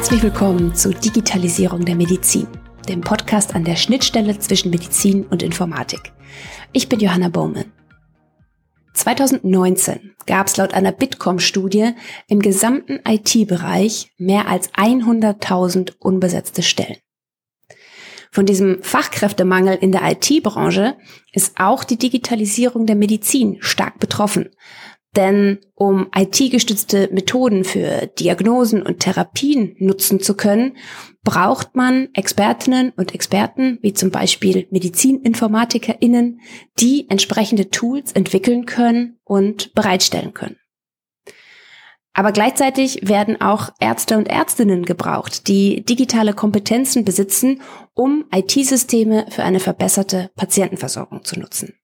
Herzlich willkommen zu Digitalisierung der Medizin, dem Podcast an der Schnittstelle zwischen Medizin und Informatik. Ich bin Johanna Bowman. 2019 gab es laut einer Bitkom-Studie im gesamten IT-Bereich mehr als 100.000 unbesetzte Stellen. Von diesem Fachkräftemangel in der IT-Branche ist auch die Digitalisierung der Medizin stark betroffen. Denn um IT-gestützte Methoden für Diagnosen und Therapien nutzen zu können, braucht man Expertinnen und Experten, wie zum Beispiel MedizininformatikerInnen, die entsprechende Tools entwickeln können und bereitstellen können. Aber gleichzeitig werden auch Ärzte und Ärztinnen gebraucht, die digitale Kompetenzen besitzen, um IT-Systeme für eine verbesserte Patientenversorgung zu nutzen.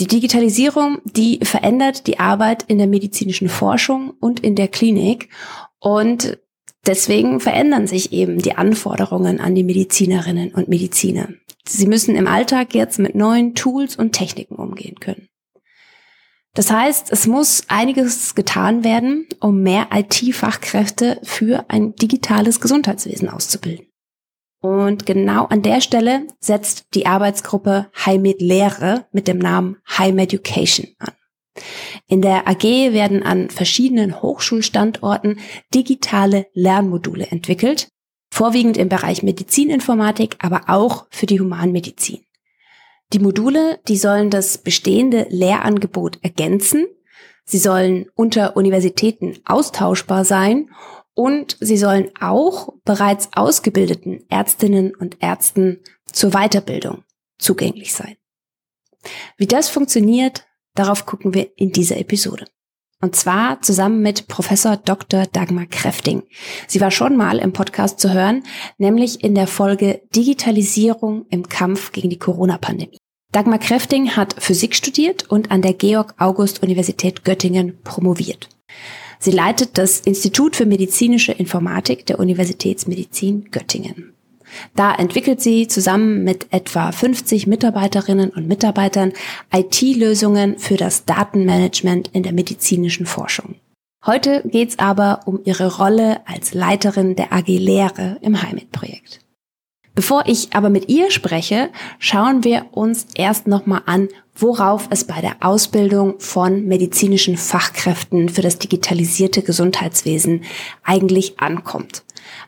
Die Digitalisierung, die verändert die Arbeit in der medizinischen Forschung und in der Klinik und deswegen verändern sich eben die Anforderungen an die Medizinerinnen und Mediziner. Sie müssen im Alltag jetzt mit neuen Tools und Techniken umgehen können. Das heißt, es muss einiges getan werden, um mehr IT-Fachkräfte für ein digitales Gesundheitswesen auszubilden. Und genau an der Stelle setzt die Arbeitsgruppe HiMed Lehre mit dem Namen HiMed Education an. In der AG werden an verschiedenen Hochschulstandorten digitale Lernmodule entwickelt, vorwiegend im Bereich Medizininformatik, aber auch für die Humanmedizin. Die Module, die sollen das bestehende Lehrangebot ergänzen. Sie sollen unter Universitäten austauschbar sein und sie sollen auch bereits ausgebildeten Ärztinnen und Ärzten zur Weiterbildung zugänglich sein. Wie das funktioniert, darauf gucken wir in dieser Episode. Und zwar zusammen mit Professor Dr. Dagmar Kräfting. Sie war schon mal im Podcast zu hören, nämlich in der Folge Digitalisierung im Kampf gegen die Corona-Pandemie. Dagmar Kräfting hat Physik studiert und an der Georg August Universität Göttingen promoviert. Sie leitet das Institut für medizinische Informatik der Universitätsmedizin Göttingen. Da entwickelt sie zusammen mit etwa 50 Mitarbeiterinnen und Mitarbeitern IT-Lösungen für das Datenmanagement in der medizinischen Forschung. Heute geht's aber um ihre Rolle als Leiterin der AG Lehre im Heimat-Projekt. Bevor ich aber mit ihr spreche, schauen wir uns erst nochmal an, worauf es bei der Ausbildung von medizinischen Fachkräften für das digitalisierte Gesundheitswesen eigentlich ankommt.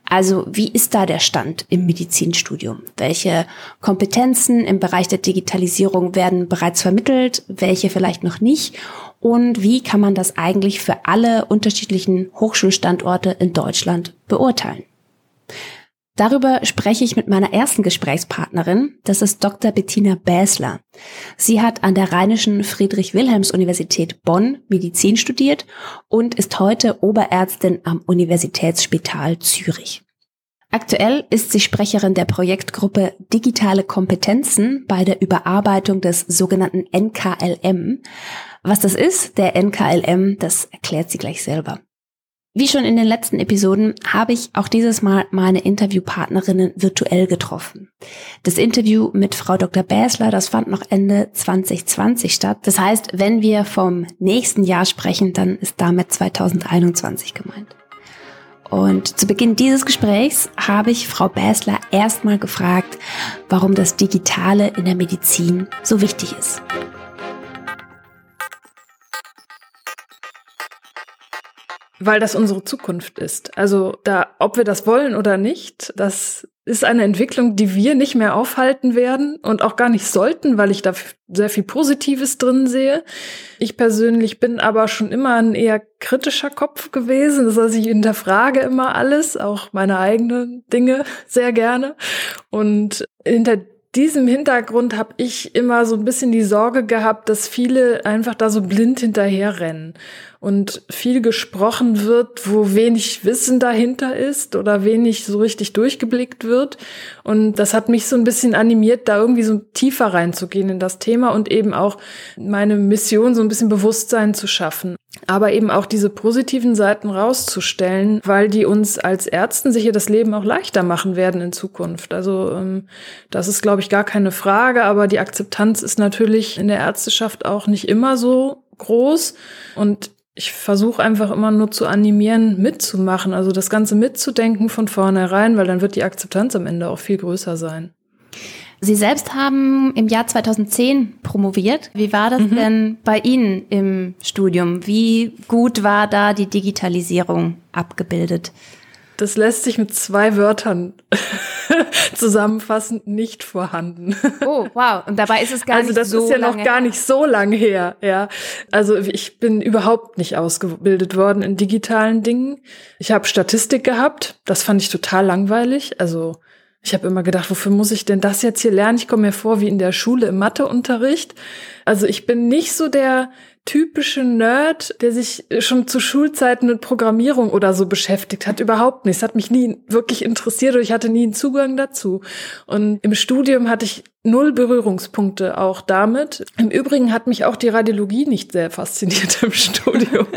Also wie ist da der Stand im Medizinstudium? Welche Kompetenzen im Bereich der Digitalisierung werden bereits vermittelt, welche vielleicht noch nicht? Und wie kann man das eigentlich für alle unterschiedlichen Hochschulstandorte in Deutschland beurteilen? Darüber spreche ich mit meiner ersten Gesprächspartnerin. Das ist Dr. Bettina Bäsler. Sie hat an der Rheinischen Friedrich-Wilhelms-Universität Bonn Medizin studiert und ist heute Oberärztin am Universitätsspital Zürich. Aktuell ist sie Sprecherin der Projektgruppe Digitale Kompetenzen bei der Überarbeitung des sogenannten NKLM. Was das ist, der NKLM, das erklärt sie gleich selber. Wie schon in den letzten Episoden habe ich auch dieses Mal meine Interviewpartnerinnen virtuell getroffen. Das Interview mit Frau Dr. Bäsler, das fand noch Ende 2020 statt. Das heißt, wenn wir vom nächsten Jahr sprechen, dann ist damit 2021 gemeint. Und zu Beginn dieses Gesprächs habe ich Frau Bäsler erstmal gefragt, warum das Digitale in der Medizin so wichtig ist. Weil das unsere Zukunft ist. Also da, ob wir das wollen oder nicht, das ist eine Entwicklung, die wir nicht mehr aufhalten werden und auch gar nicht sollten, weil ich da sehr viel Positives drin sehe. Ich persönlich bin aber schon immer ein eher kritischer Kopf gewesen. Das heißt, ich hinterfrage immer alles, auch meine eigenen Dinge sehr gerne. Und hinter diesem Hintergrund habe ich immer so ein bisschen die Sorge gehabt, dass viele einfach da so blind hinterherrennen und viel gesprochen wird, wo wenig Wissen dahinter ist oder wenig so richtig durchgeblickt wird. Und das hat mich so ein bisschen animiert, da irgendwie so tiefer reinzugehen in das Thema und eben auch meine Mission, so ein bisschen Bewusstsein zu schaffen. Aber eben auch diese positiven Seiten rauszustellen, weil die uns als Ärzten sicher das Leben auch leichter machen werden in Zukunft. Also ähm, das ist, glaube ich, gar keine Frage, aber die Akzeptanz ist natürlich in der Ärzteschaft auch nicht immer so groß. Und ich versuche einfach immer nur zu animieren, mitzumachen, also das Ganze mitzudenken von vornherein, weil dann wird die Akzeptanz am Ende auch viel größer sein. Sie selbst haben im Jahr 2010 promoviert. Wie war das mhm. denn bei Ihnen im Studium? Wie gut war da die Digitalisierung abgebildet? Das lässt sich mit zwei Wörtern zusammenfassen, nicht vorhanden. Oh, wow. Und dabei ist es gar also nicht so Also das ist ja noch gar nicht so lange her, ja. Also ich bin überhaupt nicht ausgebildet worden in digitalen Dingen. Ich habe Statistik gehabt, das fand ich total langweilig. Also ich habe immer gedacht, wofür muss ich denn das jetzt hier lernen? Ich komme mir vor wie in der Schule im Matheunterricht. Also ich bin nicht so der typische Nerd, der sich schon zu Schulzeiten mit Programmierung oder so beschäftigt hat. Überhaupt nicht. Es hat mich nie wirklich interessiert und ich hatte nie einen Zugang dazu. Und im Studium hatte ich null Berührungspunkte auch damit. Im Übrigen hat mich auch die Radiologie nicht sehr fasziniert im Studium.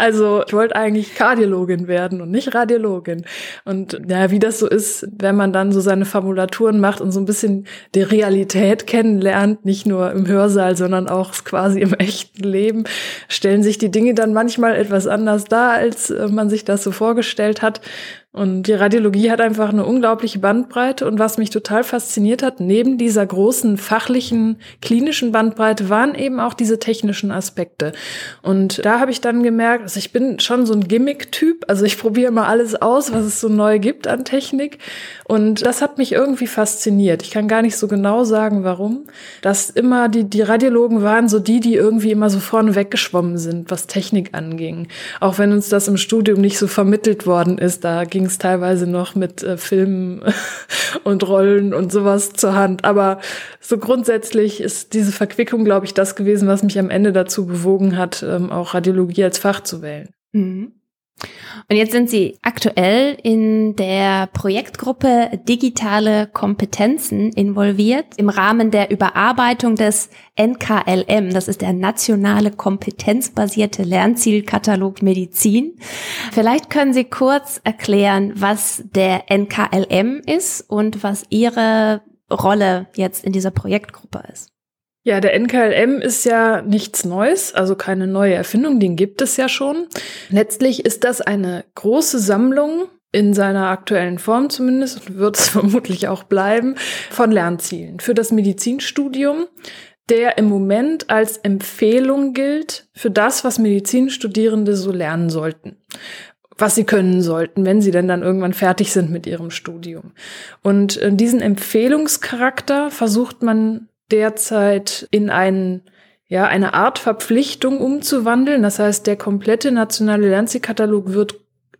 Also ich wollte eigentlich Kardiologin werden und nicht Radiologin. Und ja, wie das so ist, wenn man dann so seine Formulaturen macht und so ein bisschen die Realität kennenlernt, nicht nur im Hörsaal, sondern auch quasi im echten Leben, stellen sich die Dinge dann manchmal etwas anders dar, als äh, man sich das so vorgestellt hat. Und die Radiologie hat einfach eine unglaubliche Bandbreite. Und was mich total fasziniert hat, neben dieser großen fachlichen, klinischen Bandbreite waren eben auch diese technischen Aspekte. Und da habe ich dann gemerkt, also ich bin schon so ein Gimmick-Typ. Also ich probiere immer alles aus, was es so neu gibt an Technik. Und das hat mich irgendwie fasziniert. Ich kann gar nicht so genau sagen, warum. Dass immer die, die Radiologen waren so die, die irgendwie immer so vorne weggeschwommen sind, was Technik anging. Auch wenn uns das im Studium nicht so vermittelt worden ist, da ging es teilweise noch mit äh, Filmen und Rollen und sowas zur Hand. Aber so grundsätzlich ist diese Verquickung, glaube ich, das gewesen, was mich am Ende dazu bewogen hat, ähm, auch Radiologie als Fach zu wählen. Mhm. Und jetzt sind Sie aktuell in der Projektgruppe Digitale Kompetenzen involviert im Rahmen der Überarbeitung des NKLM. Das ist der nationale kompetenzbasierte Lernzielkatalog Medizin. Vielleicht können Sie kurz erklären, was der NKLM ist und was Ihre Rolle jetzt in dieser Projektgruppe ist. Ja, der NKLM ist ja nichts Neues, also keine neue Erfindung, den gibt es ja schon. Letztlich ist das eine große Sammlung in seiner aktuellen Form zumindest und wird es vermutlich auch bleiben, von Lernzielen für das Medizinstudium, der im Moment als Empfehlung gilt für das, was Medizinstudierende so lernen sollten was sie können sollten, wenn sie denn dann irgendwann fertig sind mit ihrem Studium. Und äh, diesen Empfehlungscharakter versucht man derzeit in einen ja, eine Art Verpflichtung umzuwandeln. Das heißt, der komplette nationale Lernzielkatalog wird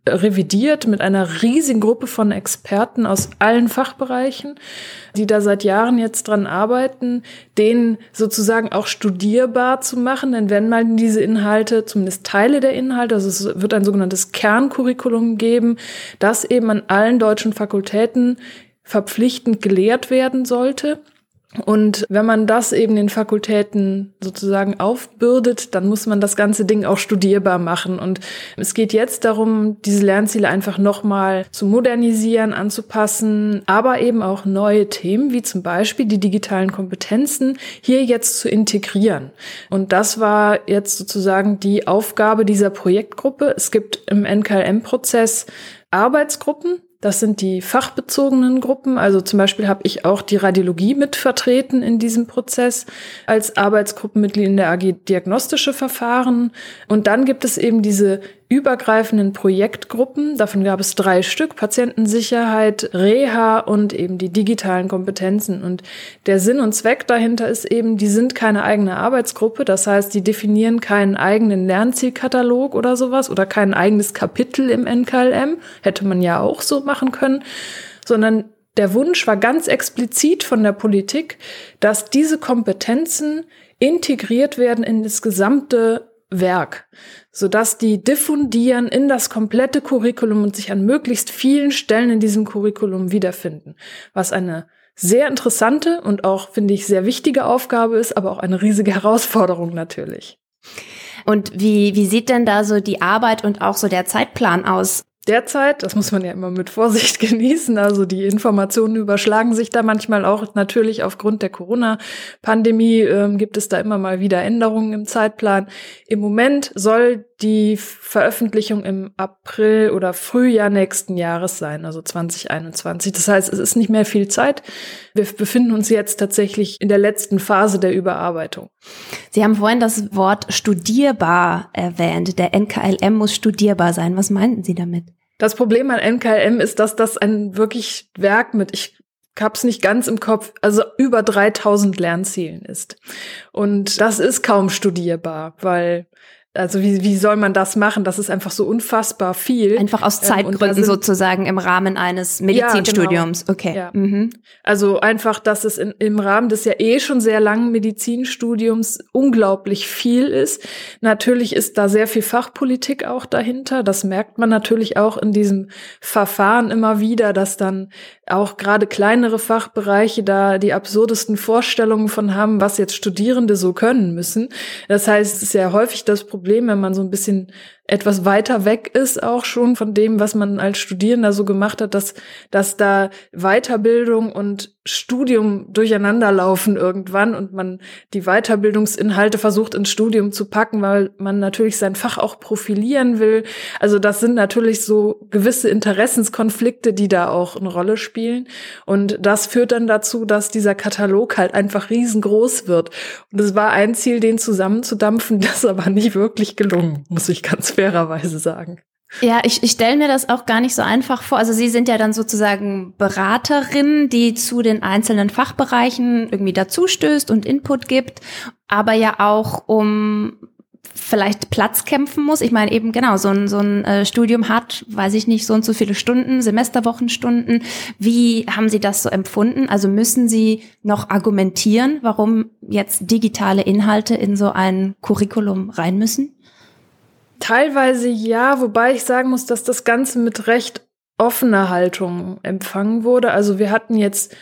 revidiert mit einer riesigen Gruppe von Experten aus allen Fachbereichen, die da seit Jahren jetzt dran arbeiten, den sozusagen auch studierbar zu machen. Denn wenn man diese Inhalte, zumindest Teile der Inhalte, also es wird ein sogenanntes Kerncurriculum geben, das eben an allen deutschen Fakultäten verpflichtend gelehrt werden sollte. Und wenn man das eben den Fakultäten sozusagen aufbürdet, dann muss man das ganze Ding auch studierbar machen. Und es geht jetzt darum, diese Lernziele einfach nochmal zu modernisieren, anzupassen, aber eben auch neue Themen, wie zum Beispiel die digitalen Kompetenzen, hier jetzt zu integrieren. Und das war jetzt sozusagen die Aufgabe dieser Projektgruppe. Es gibt im NKLM-Prozess Arbeitsgruppen, das sind die fachbezogenen Gruppen. Also zum Beispiel habe ich auch die Radiologie mit vertreten in diesem Prozess als Arbeitsgruppenmitglied in der AG Diagnostische Verfahren. Und dann gibt es eben diese übergreifenden Projektgruppen. Davon gab es drei Stück. Patientensicherheit, Reha und eben die digitalen Kompetenzen. Und der Sinn und Zweck dahinter ist eben, die sind keine eigene Arbeitsgruppe. Das heißt, die definieren keinen eigenen Lernzielkatalog oder sowas oder kein eigenes Kapitel im NKLM. Hätte man ja auch so machen können. Sondern der Wunsch war ganz explizit von der Politik, dass diese Kompetenzen integriert werden in das gesamte Werk, sodass die diffundieren in das komplette Curriculum und sich an möglichst vielen Stellen in diesem Curriculum wiederfinden, was eine sehr interessante und auch, finde ich, sehr wichtige Aufgabe ist, aber auch eine riesige Herausforderung natürlich. Und wie, wie sieht denn da so die Arbeit und auch so der Zeitplan aus? Derzeit, das muss man ja immer mit Vorsicht genießen, also die Informationen überschlagen sich da manchmal auch. Natürlich aufgrund der Corona-Pandemie äh, gibt es da immer mal wieder Änderungen im Zeitplan. Im Moment soll die Veröffentlichung im April oder Frühjahr nächsten Jahres sein, also 2021. Das heißt, es ist nicht mehr viel Zeit. Wir befinden uns jetzt tatsächlich in der letzten Phase der Überarbeitung. Sie haben vorhin das Wort studierbar erwähnt. Der NKLM muss studierbar sein. Was meinten Sie damit? Das Problem an NKLM ist, dass das ein wirklich Werk mit, ich hab's nicht ganz im Kopf, also über 3000 Lernzielen ist. Und das ist kaum studierbar, weil also wie, wie soll man das machen? Das ist einfach so unfassbar viel. Einfach aus ähm, Zeitgründen sind, sozusagen im Rahmen eines Medizinstudiums. Ja, genau. Okay. Ja. Mhm. Also einfach, dass es in, im Rahmen des ja eh schon sehr langen Medizinstudiums unglaublich viel ist. Natürlich ist da sehr viel Fachpolitik auch dahinter. Das merkt man natürlich auch in diesem Verfahren immer wieder, dass dann auch gerade kleinere Fachbereiche da die absurdesten Vorstellungen von haben, was jetzt Studierende so können müssen. Das heißt, es ist ja häufig das Problem, Problem, wenn man so ein bisschen etwas weiter weg ist auch schon von dem, was man als Studierender so gemacht hat, dass, dass da Weiterbildung und Studium durcheinander laufen irgendwann und man die Weiterbildungsinhalte versucht ins Studium zu packen, weil man natürlich sein Fach auch profilieren will. Also das sind natürlich so gewisse Interessenskonflikte, die da auch eine Rolle spielen. Und das führt dann dazu, dass dieser Katalog halt einfach riesengroß wird. Und es war ein Ziel, den zusammenzudampfen, das aber nicht wirklich gelungen, muss ich ganz fairerweise sagen. Ja, ich, ich stelle mir das auch gar nicht so einfach vor. Also Sie sind ja dann sozusagen Beraterin, die zu den einzelnen Fachbereichen irgendwie dazustößt und Input gibt, aber ja auch um vielleicht Platz kämpfen muss. Ich meine eben genau, so ein, so ein äh, Studium hat, weiß ich nicht, so und so viele Stunden, Semesterwochenstunden. Wie haben Sie das so empfunden? Also müssen Sie noch argumentieren, warum jetzt digitale Inhalte in so ein Curriculum rein müssen? Teilweise ja, wobei ich sagen muss, dass das Ganze mit recht offener Haltung empfangen wurde. Also wir hatten jetzt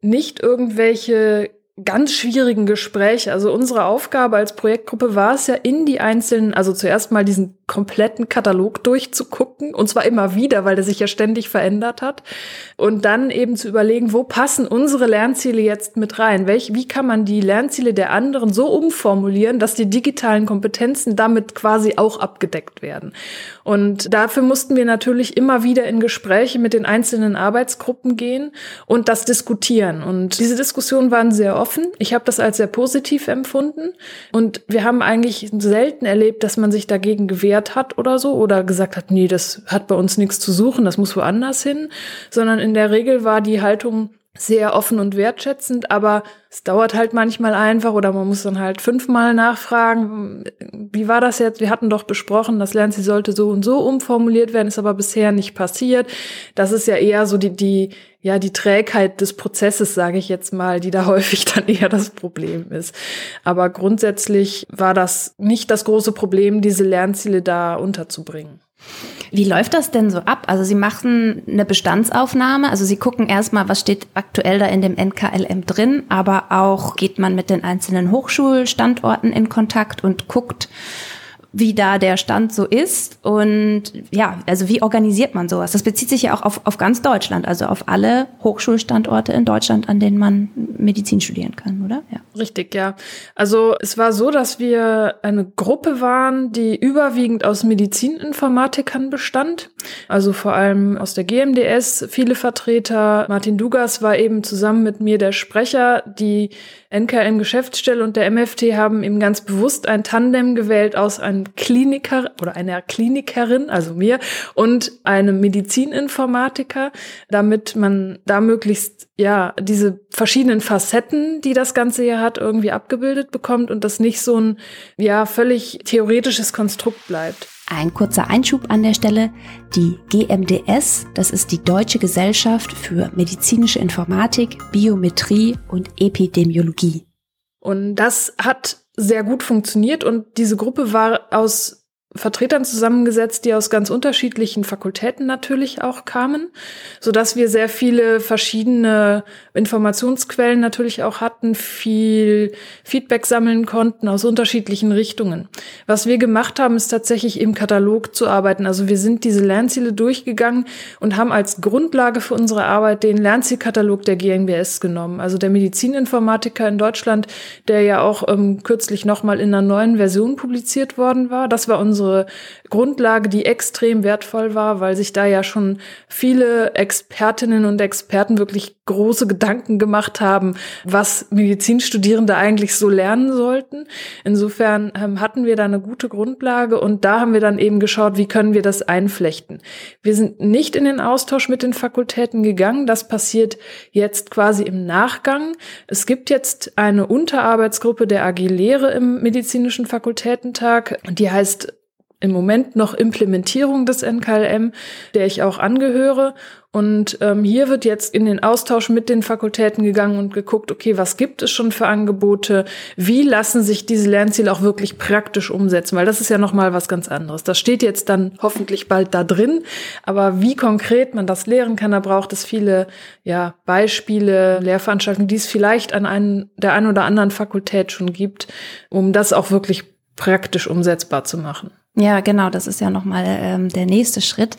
nicht irgendwelche ganz schwierigen Gespräche. Also unsere Aufgabe als Projektgruppe war es ja in die einzelnen, also zuerst mal diesen kompletten Katalog durchzugucken und zwar immer wieder, weil der sich ja ständig verändert hat und dann eben zu überlegen, wo passen unsere Lernziele jetzt mit rein? Welch, wie kann man die Lernziele der anderen so umformulieren, dass die digitalen Kompetenzen damit quasi auch abgedeckt werden? Und dafür mussten wir natürlich immer wieder in Gespräche mit den einzelnen Arbeitsgruppen gehen und das diskutieren. Und diese Diskussionen waren sehr offen. Ich habe das als sehr positiv empfunden und wir haben eigentlich selten erlebt, dass man sich dagegen gewehrt gewehrt hat oder so oder gesagt hat, nee, das hat bei uns nichts zu suchen, das muss woanders hin, sondern in der Regel war die Haltung sehr offen und wertschätzend, aber es dauert halt manchmal einfach oder man muss dann halt fünfmal nachfragen, wie war das jetzt? Wir hatten doch besprochen, das Lernen, sie sollte so und so umformuliert werden, ist aber bisher nicht passiert. Das ist ja eher so die, die, ja, die Trägheit des Prozesses, sage ich jetzt mal, die da häufig dann eher das Problem ist. Aber grundsätzlich war das nicht das große Problem, diese Lernziele da unterzubringen. Wie läuft das denn so ab? Also Sie machen eine Bestandsaufnahme, also Sie gucken erstmal, was steht aktuell da in dem NKLM drin, aber auch geht man mit den einzelnen Hochschulstandorten in Kontakt und guckt, wie da der Stand so ist und ja, also wie organisiert man sowas? Das bezieht sich ja auch auf, auf ganz Deutschland, also auf alle Hochschulstandorte in Deutschland, an denen man Medizin studieren kann, oder? Ja. Richtig, ja. Also es war so, dass wir eine Gruppe waren, die überwiegend aus Medizininformatikern bestand, also vor allem aus der GMDS, viele Vertreter. Martin Dugas war eben zusammen mit mir der Sprecher, die NKM-Geschäftsstelle und der MFT haben eben ganz bewusst ein Tandem gewählt aus einem Kliniker oder einer Klinikerin, also mir, und einem Medizininformatiker, damit man da möglichst, ja, diese verschiedenen Facetten, die das Ganze hier hat, irgendwie abgebildet bekommt und das nicht so ein, ja, völlig theoretisches Konstrukt bleibt. Ein kurzer Einschub an der Stelle. Die GMDS, das ist die Deutsche Gesellschaft für medizinische Informatik, Biometrie und Epidemiologie. Und das hat sehr gut funktioniert und diese Gruppe war aus Vertretern zusammengesetzt, die aus ganz unterschiedlichen Fakultäten natürlich auch kamen, so dass wir sehr viele verschiedene Informationsquellen natürlich auch hatten, viel Feedback sammeln konnten aus unterschiedlichen Richtungen. Was wir gemacht haben, ist tatsächlich im Katalog zu arbeiten. Also wir sind diese Lernziele durchgegangen und haben als Grundlage für unsere Arbeit den Lernzielkatalog der GNBS genommen. Also der Medizininformatiker in Deutschland, der ja auch ähm, kürzlich nochmal in einer neuen Version publiziert worden war. Das war unsere unsere Grundlage, die extrem wertvoll war, weil sich da ja schon viele Expertinnen und Experten wirklich große Gedanken gemacht haben, was Medizinstudierende eigentlich so lernen sollten. Insofern ähm, hatten wir da eine gute Grundlage und da haben wir dann eben geschaut, wie können wir das einflechten. Wir sind nicht in den Austausch mit den Fakultäten gegangen. Das passiert jetzt quasi im Nachgang. Es gibt jetzt eine Unterarbeitsgruppe der AG Lehre im medizinischen Fakultätentag, die heißt im Moment noch Implementierung des NKLM, der ich auch angehöre. Und ähm, hier wird jetzt in den Austausch mit den Fakultäten gegangen und geguckt, okay, was gibt es schon für Angebote? Wie lassen sich diese Lernziele auch wirklich praktisch umsetzen? Weil das ist ja nochmal was ganz anderes. Das steht jetzt dann hoffentlich bald da drin. Aber wie konkret man das lehren kann, da braucht es viele ja, Beispiele, Lehrveranstaltungen, die es vielleicht an einen, der einen oder anderen Fakultät schon gibt, um das auch wirklich praktisch umsetzbar zu machen. Ja, genau, das ist ja nochmal ähm, der nächste Schritt.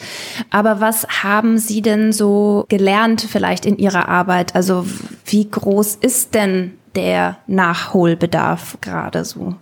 Aber was haben Sie denn so gelernt vielleicht in Ihrer Arbeit? Also wie groß ist denn der Nachholbedarf gerade so?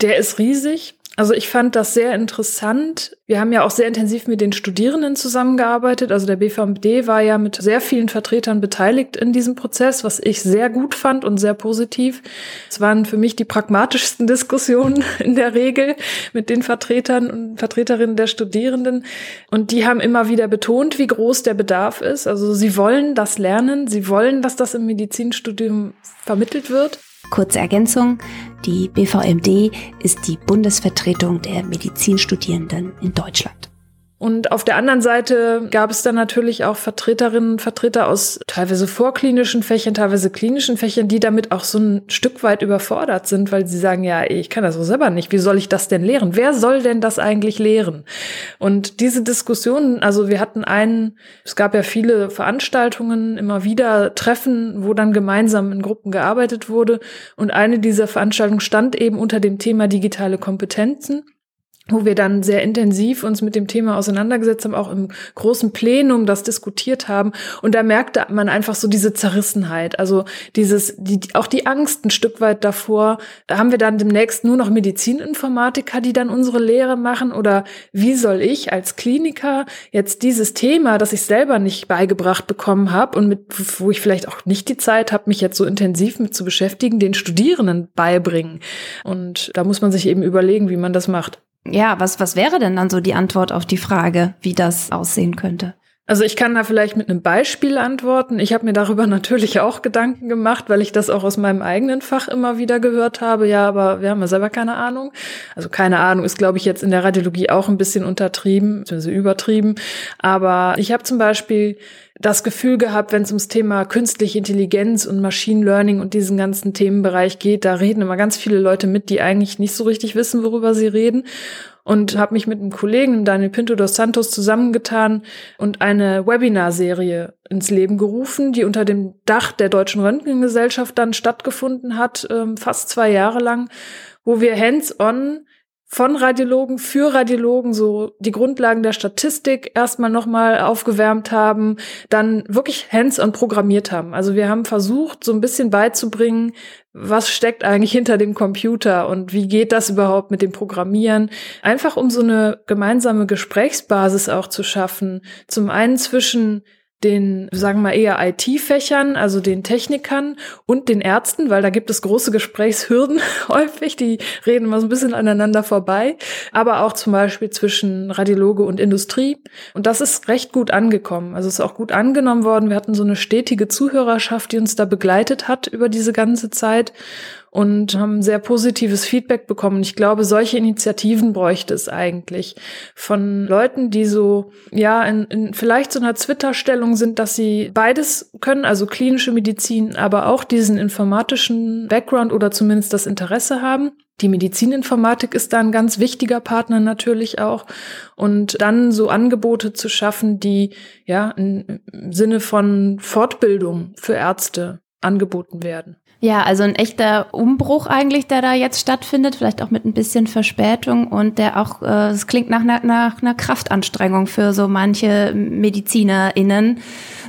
Der ist riesig. Also ich fand das sehr interessant. Wir haben ja auch sehr intensiv mit den Studierenden zusammengearbeitet. Also der BVMD war ja mit sehr vielen Vertretern beteiligt in diesem Prozess, was ich sehr gut fand und sehr positiv. Es waren für mich die pragmatischsten Diskussionen in der Regel mit den Vertretern und Vertreterinnen der Studierenden. Und die haben immer wieder betont, wie groß der Bedarf ist. Also sie wollen das lernen. Sie wollen, dass das im Medizinstudium vermittelt wird. Kurze Ergänzung, die BVMD ist die Bundesvertretung der Medizinstudierenden in Deutschland. Und auf der anderen Seite gab es dann natürlich auch Vertreterinnen und Vertreter aus teilweise vorklinischen Fächern, teilweise klinischen Fächern, die damit auch so ein Stück weit überfordert sind, weil sie sagen, ja, ich kann das so selber nicht. Wie soll ich das denn lehren? Wer soll denn das eigentlich lehren? Und diese Diskussionen, also wir hatten einen, es gab ja viele Veranstaltungen, immer wieder Treffen, wo dann gemeinsam in Gruppen gearbeitet wurde. Und eine dieser Veranstaltungen stand eben unter dem Thema digitale Kompetenzen wo wir dann sehr intensiv uns mit dem Thema auseinandergesetzt haben, auch im großen Plenum das diskutiert haben. Und da merkte man einfach so diese Zerrissenheit, also dieses, die, auch die Angst ein Stück weit davor. Da haben wir dann demnächst nur noch Medizininformatiker, die dann unsere Lehre machen? Oder wie soll ich als Kliniker jetzt dieses Thema, das ich selber nicht beigebracht bekommen habe und mit, wo ich vielleicht auch nicht die Zeit habe, mich jetzt so intensiv mit zu beschäftigen, den Studierenden beibringen? Und da muss man sich eben überlegen, wie man das macht. Ja, was, was wäre denn dann so die Antwort auf die Frage, wie das aussehen könnte? Also ich kann da vielleicht mit einem Beispiel antworten. Ich habe mir darüber natürlich auch Gedanken gemacht, weil ich das auch aus meinem eigenen Fach immer wieder gehört habe. Ja, aber wir haben ja selber keine Ahnung. Also keine Ahnung ist, glaube ich, jetzt in der Radiologie auch ein bisschen untertrieben, beziehungsweise übertrieben. Aber ich habe zum Beispiel das Gefühl gehabt, wenn es ums Thema künstliche Intelligenz und Machine Learning und diesen ganzen Themenbereich geht, da reden immer ganz viele Leute mit, die eigentlich nicht so richtig wissen, worüber sie reden. Und habe mich mit einem Kollegen, Daniel Pinto dos Santos, zusammengetan und eine Webinarserie ins Leben gerufen, die unter dem Dach der Deutschen Röntgengesellschaft dann stattgefunden hat, ähm, fast zwei Jahre lang, wo wir hands-on von Radiologen für Radiologen so die Grundlagen der Statistik erstmal nochmal aufgewärmt haben, dann wirklich hands-on programmiert haben. Also wir haben versucht, so ein bisschen beizubringen, was steckt eigentlich hinter dem Computer und wie geht das überhaupt mit dem Programmieren? Einfach um so eine gemeinsame Gesprächsbasis auch zu schaffen. Zum einen zwischen den, sagen wir mal, eher IT-Fächern, also den Technikern und den Ärzten, weil da gibt es große Gesprächshürden häufig, die reden immer so ein bisschen aneinander vorbei, aber auch zum Beispiel zwischen Radiologe und Industrie. Und das ist recht gut angekommen. Also es ist auch gut angenommen worden. Wir hatten so eine stetige Zuhörerschaft, die uns da begleitet hat über diese ganze Zeit. Und haben sehr positives Feedback bekommen. Ich glaube, solche Initiativen bräuchte es eigentlich von Leuten, die so, ja, in, in vielleicht so einer Twitter-Stellung sind, dass sie beides können, also klinische Medizin, aber auch diesen informatischen Background oder zumindest das Interesse haben. Die Medizininformatik ist da ein ganz wichtiger Partner natürlich auch. Und dann so Angebote zu schaffen, die ja im Sinne von Fortbildung für Ärzte angeboten werden. Ja, also ein echter Umbruch eigentlich, der da jetzt stattfindet, vielleicht auch mit ein bisschen Verspätung und der auch, äh, es klingt nach einer, nach einer Kraftanstrengung für so manche MedizinerInnen,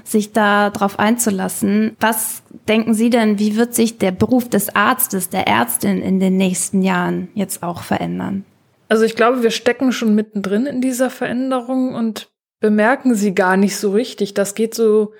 sich da drauf einzulassen. Was denken Sie denn, wie wird sich der Beruf des Arztes, der Ärztin in den nächsten Jahren jetzt auch verändern? Also ich glaube, wir stecken schon mittendrin in dieser Veränderung und bemerken sie gar nicht so richtig. Das geht so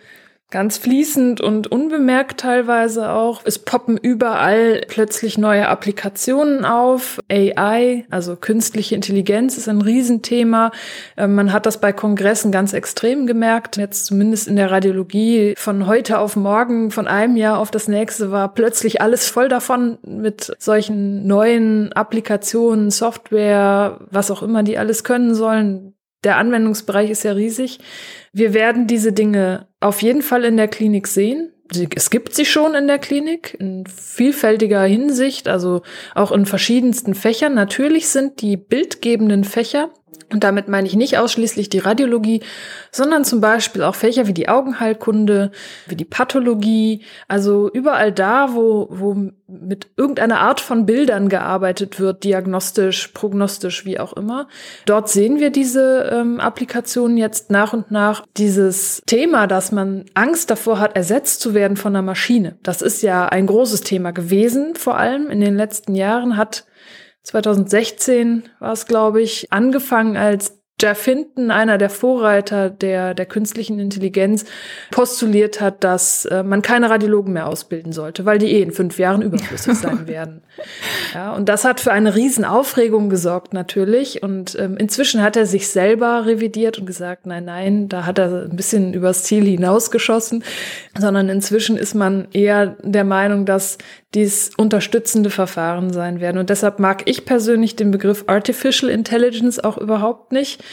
ganz fließend und unbemerkt teilweise auch. Es poppen überall plötzlich neue Applikationen auf. AI, also künstliche Intelligenz, ist ein Riesenthema. Ähm, man hat das bei Kongressen ganz extrem gemerkt. Jetzt zumindest in der Radiologie von heute auf morgen, von einem Jahr auf das nächste war plötzlich alles voll davon mit solchen neuen Applikationen, Software, was auch immer die alles können sollen. Der Anwendungsbereich ist ja riesig. Wir werden diese Dinge auf jeden Fall in der Klinik sehen. Es gibt sie schon in der Klinik in vielfältiger Hinsicht, also auch in verschiedensten Fächern. Natürlich sind die bildgebenden Fächer und damit meine ich nicht ausschließlich die Radiologie, sondern zum Beispiel auch Fächer wie die Augenheilkunde, wie die Pathologie, also überall da, wo, wo mit irgendeiner Art von Bildern gearbeitet wird, diagnostisch, prognostisch, wie auch immer. Dort sehen wir diese ähm, Applikationen jetzt nach und nach. Dieses Thema, dass man Angst davor hat, ersetzt zu werden von einer Maschine, das ist ja ein großes Thema gewesen, vor allem in den letzten Jahren hat 2016 war es, glaube ich, angefangen als Jeff Hinton, einer der Vorreiter der, der künstlichen Intelligenz, postuliert hat, dass äh, man keine Radiologen mehr ausbilden sollte, weil die eh in fünf Jahren überflüssig sein werden. Ja, und das hat für eine Riesenaufregung gesorgt natürlich. Und ähm, inzwischen hat er sich selber revidiert und gesagt, nein, nein, da hat er ein bisschen übers Ziel hinausgeschossen, sondern inzwischen ist man eher der Meinung, dass dies unterstützende Verfahren sein werden. Und deshalb mag ich persönlich den Begriff Artificial Intelligence auch überhaupt nicht,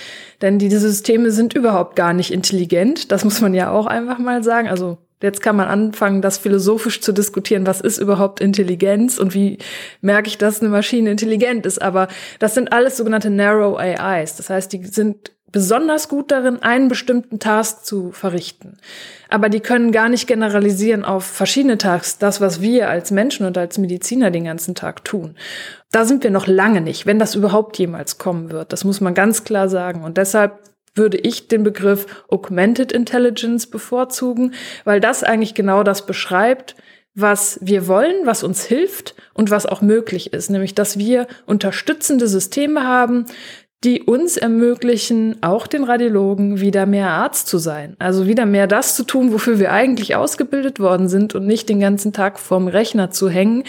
denn diese Systeme sind überhaupt gar nicht intelligent. Das muss man ja auch einfach mal sagen. Also jetzt kann man anfangen, das philosophisch zu diskutieren. Was ist überhaupt Intelligenz und wie merke ich, dass eine Maschine intelligent ist? Aber das sind alles sogenannte Narrow AIs. Das heißt, die sind besonders gut darin, einen bestimmten Task zu verrichten. Aber die können gar nicht generalisieren auf verschiedene Tasks, das, was wir als Menschen und als Mediziner den ganzen Tag tun. Da sind wir noch lange nicht, wenn das überhaupt jemals kommen wird. Das muss man ganz klar sagen. Und deshalb würde ich den Begriff Augmented Intelligence bevorzugen, weil das eigentlich genau das beschreibt, was wir wollen, was uns hilft und was auch möglich ist, nämlich dass wir unterstützende Systeme haben, die uns ermöglichen, auch den Radiologen wieder mehr Arzt zu sein. Also wieder mehr das zu tun, wofür wir eigentlich ausgebildet worden sind und nicht den ganzen Tag vorm Rechner zu hängen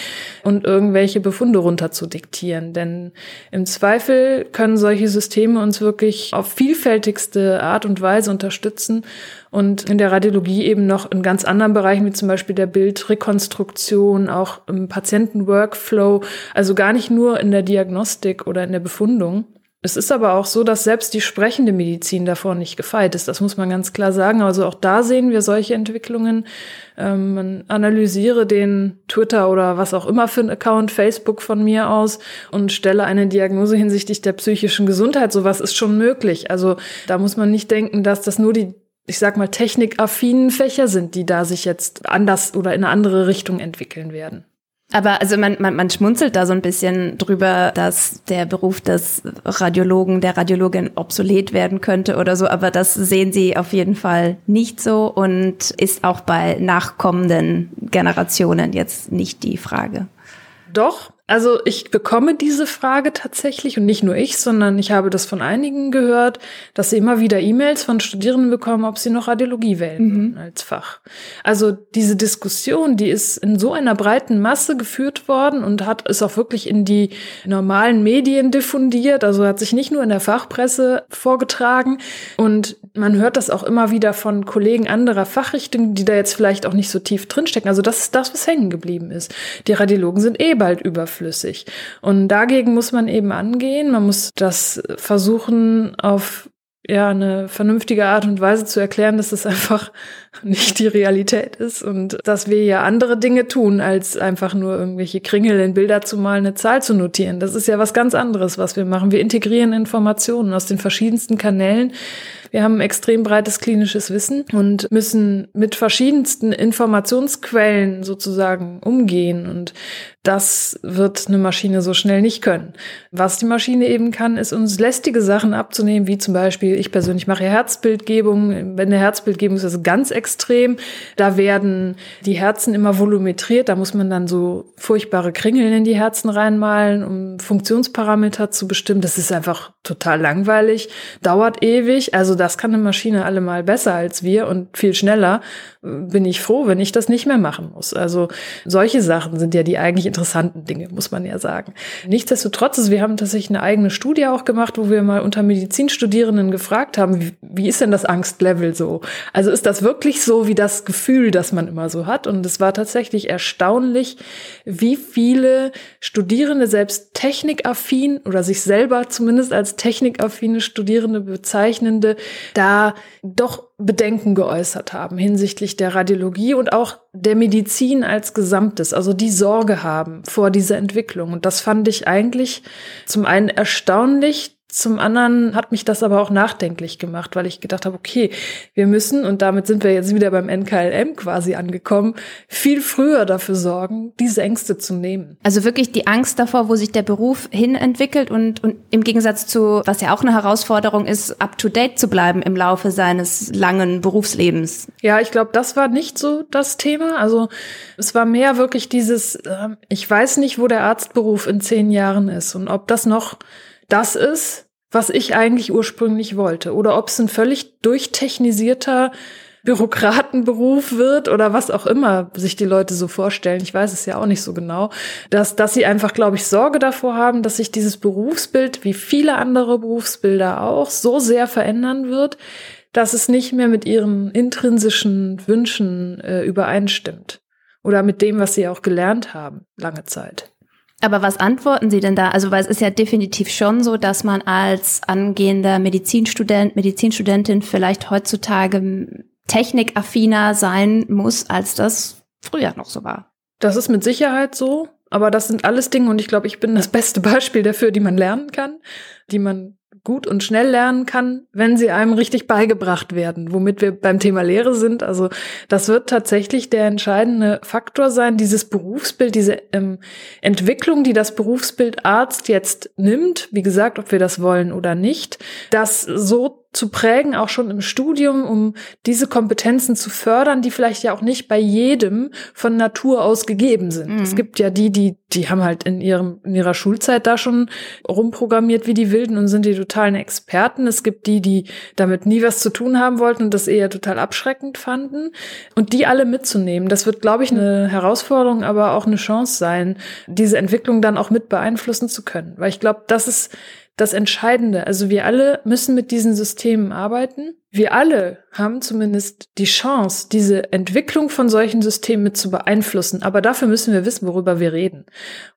und irgendwelche Befunde runter zu diktieren. Denn im Zweifel können solche Systeme uns wirklich auf vielfältigste Art und Weise unterstützen und in der Radiologie eben noch in ganz anderen Bereichen, wie zum Beispiel der Bildrekonstruktion, auch im Patientenworkflow, also gar nicht nur in der Diagnostik oder in der Befundung. Es ist aber auch so, dass selbst die sprechende Medizin davor nicht gefeit ist. Das muss man ganz klar sagen. Also auch da sehen wir solche Entwicklungen. Ähm, man analysiere den Twitter oder was auch immer für ein Account, Facebook von mir aus und stelle eine Diagnose hinsichtlich der psychischen Gesundheit. Sowas ist schon möglich. Also da muss man nicht denken, dass das nur die ich sag mal, technikaffinen Fächer sind, die da sich jetzt anders oder in eine andere Richtung entwickeln werden. Aber also man, man, man schmunzelt da so ein bisschen drüber, dass der Beruf des Radiologen, der Radiologin obsolet werden könnte oder so, aber das sehen Sie auf jeden Fall nicht so und ist auch bei nachkommenden Generationen jetzt nicht die Frage. Doch, Also ich bekomme diese Frage tatsächlich und nicht nur ich, sondern ich habe das von einigen gehört, dass sie immer wieder E-Mails von Studierenden bekommen, ob sie noch Radiologie wählen mhm. als Fach. Also diese Diskussion, die ist in so einer breiten Masse geführt worden und hat ist auch wirklich in die normalen Medien diffundiert, also hat sich nicht nur in der Fachpresse vorgetragen und man hört das auch immer wieder von Kollegen anderer Fachrichtungen, die da jetzt vielleicht auch nicht so tief drinstecken. Also das ist das, was hängen geblieben ist. Die Radiologen sind eh bald überflüssig. Und dagegen muss man eben angehen. Man muss das versuchen, auf ja, eine vernünftige Art und Weise zu erklären, dass es einfach nicht die Realität ist und dass wir ja andere Dinge tun, als einfach nur irgendwelche Kringel in Bilder zu malen, eine Zahl zu notieren. Das ist ja was ganz anderes, was wir machen. Wir integrieren Informationen aus den verschiedensten Kanälen wir haben extrem breites klinisches Wissen und müssen mit verschiedensten Informationsquellen sozusagen umgehen. Und das wird eine Maschine so schnell nicht können. Was die Maschine eben kann, ist uns lästige Sachen abzunehmen, wie zum Beispiel, ich persönlich mache ja Herzbildgebung. Wenn eine Herzbildgebung ist, ist das ganz extrem. Da werden die Herzen immer volumetriert. Da muss man dann so furchtbare Kringeln in die Herzen reinmalen, um Funktionsparameter zu bestimmen. Das ist einfach total langweilig, dauert ewig. Also das kann eine Maschine allemal besser als wir und viel schneller. Bin ich froh, wenn ich das nicht mehr machen muss. Also solche Sachen sind ja die eigentlich interessanten Dinge, muss man ja sagen. Nichtsdestotrotz, also wir haben tatsächlich eine eigene Studie auch gemacht, wo wir mal unter Medizinstudierenden gefragt haben, wie, ist denn das Angstlevel so? Also ist das wirklich so wie das Gefühl, das man immer so hat? Und es war tatsächlich erstaunlich, wie viele Studierende selbst technikaffin oder sich selber zumindest als technikaffine Studierende bezeichnende da doch Bedenken geäußert haben hinsichtlich der Radiologie und auch der Medizin als Gesamtes, also die Sorge haben vor dieser Entwicklung. Und das fand ich eigentlich zum einen erstaunlich, zum anderen hat mich das aber auch nachdenklich gemacht, weil ich gedacht habe, okay, wir müssen, und damit sind wir jetzt wieder beim NKLM quasi angekommen, viel früher dafür sorgen, diese Ängste zu nehmen. Also wirklich die Angst davor, wo sich der Beruf hin entwickelt und, und im Gegensatz zu, was ja auch eine Herausforderung ist, up-to-date zu bleiben im Laufe seines langen Berufslebens. Ja, ich glaube, das war nicht so das Thema. Also es war mehr wirklich dieses, äh, ich weiß nicht, wo der Arztberuf in zehn Jahren ist und ob das noch das ist, was ich eigentlich ursprünglich wollte. Oder ob es ein völlig durchtechnisierter Bürokratenberuf wird oder was auch immer sich die Leute so vorstellen. Ich weiß es ja auch nicht so genau. Dass, dass sie einfach, glaube ich, Sorge davor haben, dass sich dieses Berufsbild, wie viele andere Berufsbilder auch, so sehr verändern wird, dass es nicht mehr mit ihren intrinsischen Wünschen äh, übereinstimmt. Oder mit dem, was sie auch gelernt haben, lange Zeit. Aber was antworten Sie denn da? Also, weil es ist ja definitiv schon so, dass man als angehender Medizinstudent, Medizinstudentin vielleicht heutzutage technikaffiner sein muss, als das früher noch so war. Das ist mit Sicherheit so. Aber das sind alles Dinge und ich glaube, ich bin das beste Beispiel dafür, die man lernen kann, die man gut und schnell lernen kann, wenn sie einem richtig beigebracht werden, womit wir beim Thema Lehre sind. Also das wird tatsächlich der entscheidende Faktor sein, dieses Berufsbild, diese ähm, Entwicklung, die das Berufsbild Arzt jetzt nimmt, wie gesagt, ob wir das wollen oder nicht, das so zu prägen, auch schon im Studium, um diese Kompetenzen zu fördern, die vielleicht ja auch nicht bei jedem von Natur aus gegeben sind. Mhm. Es gibt ja die, die, die haben halt in ihrem, in ihrer Schulzeit da schon rumprogrammiert wie die Wilden und sind die totalen Experten. Es gibt die, die damit nie was zu tun haben wollten und das eher total abschreckend fanden. Und die alle mitzunehmen, das wird, glaube ich, eine Herausforderung, aber auch eine Chance sein, diese Entwicklung dann auch mit beeinflussen zu können. Weil ich glaube, das ist das Entscheidende. Also wir alle müssen mit diesen Systemen arbeiten. Wir alle haben zumindest die Chance, diese Entwicklung von solchen Systemen mit zu beeinflussen. Aber dafür müssen wir wissen, worüber wir reden